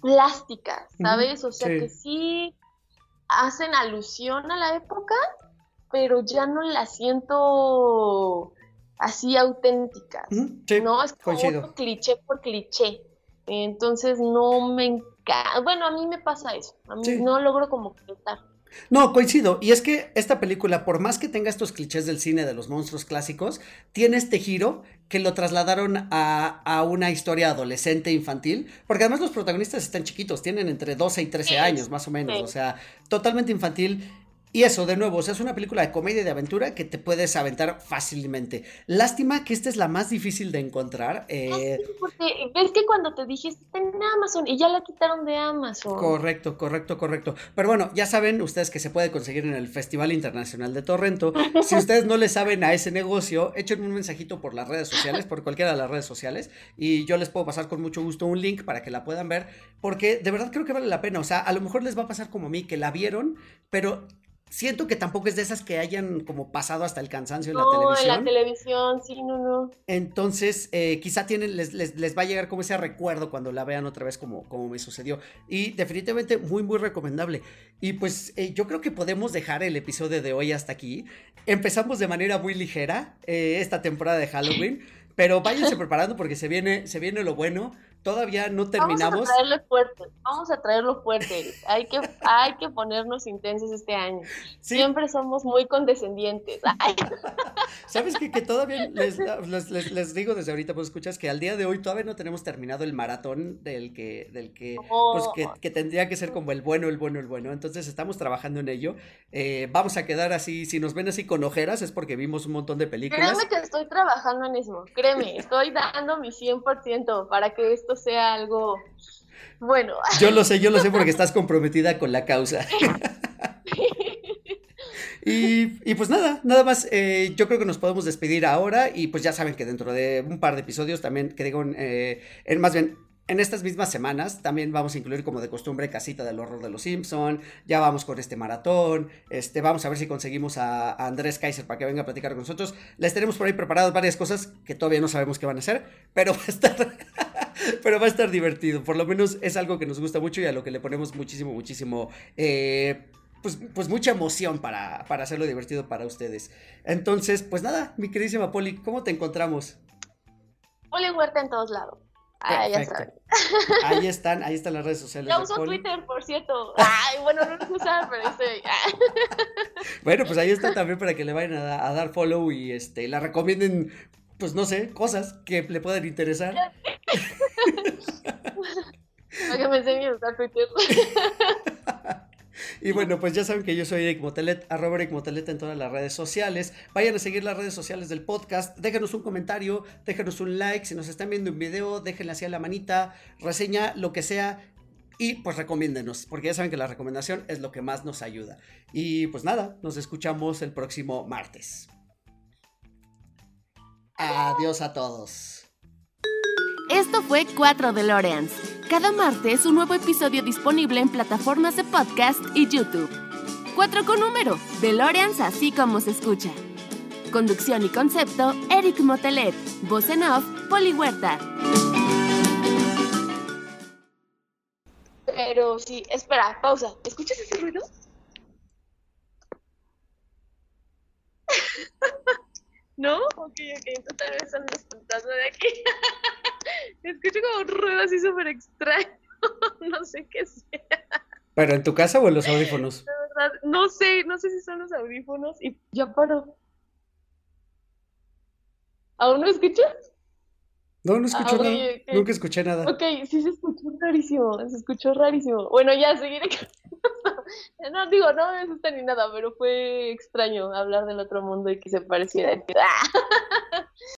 plásticas, ¿sabes? O sea, sí. que sí hacen alusión a la época, pero ya no las siento así auténticas, sí, ¿no? Es como cliché por cliché. Entonces no me encanta, bueno, a mí me pasa eso, a mí Sí. no logro como conectar. No, coincido. Y es que esta película, por más que tenga estos clichés del cine de los monstruos clásicos, tiene este giro que lo trasladaron a, a una historia adolescente infantil, porque además los protagonistas están chiquitos, tienen entre 12 y 13 Sí, años más o menos, sí. o sea, totalmente infantil. Y eso, de nuevo, o sea, es una película de comedia y de aventura que te puedes aventar fácilmente. Lástima que esta es la más difícil de encontrar. eh, Ah, sí, porque ves que cuando te dije está en Amazon y ya la quitaron de Amazon. Correcto, correcto, correcto. Pero bueno, ya saben ustedes que se puede conseguir en el Festival Internacional de Torrento. Si ustedes no le saben a ese negocio, échenme un mensajito por las redes sociales, por cualquiera de las redes sociales, y yo les puedo pasar con mucho gusto un link para que la puedan ver, porque de verdad creo que vale la pena. O sea, a lo mejor les va a pasar como a mí, que la vieron, pero siento que tampoco es de esas que hayan como pasado hasta el cansancio en la No, en televisión. la televisión, sí, no, no. Entonces, eh, quizá tienen, les, les, les va a llegar como ese recuerdo cuando la vean otra vez como, como me sucedió. Y definitivamente muy, muy recomendable. Y pues eh, yo creo que podemos dejar el episodio de hoy hasta aquí. Empezamos de manera muy ligera eh, esta temporada de Halloween, pero váyanse preparando porque se viene, se viene lo bueno. Todavía no terminamos. Vamos a traerlo fuerte, vamos a traerlo fuerte. Hay que, hay que ponernos intensos este año. Sí, Siempre somos muy condescendientes. Ay, ¿Sabes qué? Que todavía les, les, les- les digo desde ahorita, pues escuchas que al día de hoy todavía no tenemos terminado el maratón del que, del que, pues que, que tendría que ser como el bueno, el bueno, el bueno. Entonces estamos trabajando en ello. Eh, vamos a quedar así, si nos ven así con ojeras es porque vimos un montón de películas. Créeme que estoy trabajando en eso. Créeme, estoy dando mi 100% para que esto sea algo bueno. Yo lo sé, yo lo sé porque estás comprometida con la causa. Y, y pues nada, nada más, eh, yo creo que nos podemos despedir ahora y pues ya saben que dentro de un par de episodios también, que digo, eh, en más bien, en estas mismas semanas también vamos a incluir como de costumbre Casita del Horror de los Simpson, ya vamos con este maratón, este, vamos a ver si conseguimos a, a Andrés Kaiser para que venga a platicar con nosotros. Les tenemos por ahí preparadas varias cosas que todavía no sabemos qué van a hacer, pero va a estar, pero va a estar divertido, por lo menos es algo que nos gusta mucho y a lo que le ponemos muchísimo, muchísimo... Eh, pues, pues mucha emoción para, para hacerlo divertido para ustedes. Entonces, pues nada, mi queridísima Poli, ¿cómo te encontramos? Poli Huerta en todos lados. Ah. Ahí están, ahí están las redes sociales Ya de uso Poli. Twitter, por cierto. Ay, bueno, no lo usar, pero estoy. Bueno, pues ahí está también para que le vayan a, a dar follow y este la recomienden, pues no sé, cosas que le puedan interesar. Que a Twitter. Y bueno, pues ya saben que yo soy Eric Motelet, arroba Eric Motelet en todas las redes sociales. Vayan a seguir las redes sociales del podcast. Déjenos un comentario, déjenos un like. Si nos están viendo un video, déjenle así a la manita, reseña, lo que sea. Y pues recomiéndenos, porque ya saben que la recomendación es lo que más nos ayuda. Y pues nada, nos escuchamos el próximo martes. Adiós a todos. Esto fue 4 DeLoreans. Cada martes un nuevo episodio disponible en plataformas de podcast y YouTube. 4 con número, DeLoreans así como se escucha. Conducción y concepto, Eric Motelet. Voz en off, Poli Huerta. Pero sí, espera, pausa. ¿Escuchas ese ruido? ¿No? Ok, ok, entonces tal vez son los de aquí. Escucho como un ruido así súper extraño. no sé qué sea. ¿Pero en tu casa o en los audífonos? La verdad, no sé, no sé si son los audífonos y ya paró. ¿Aún no escuchas? No, no escuché Ah, nada. oye, ok. Nunca escuché nada. Ok, sí se escuchó rarísimo, se escuchó rarísimo. Bueno, ya, seguiré. No, digo, no me asusta ni nada, pero fue extraño hablar del otro mundo y que se pareciera.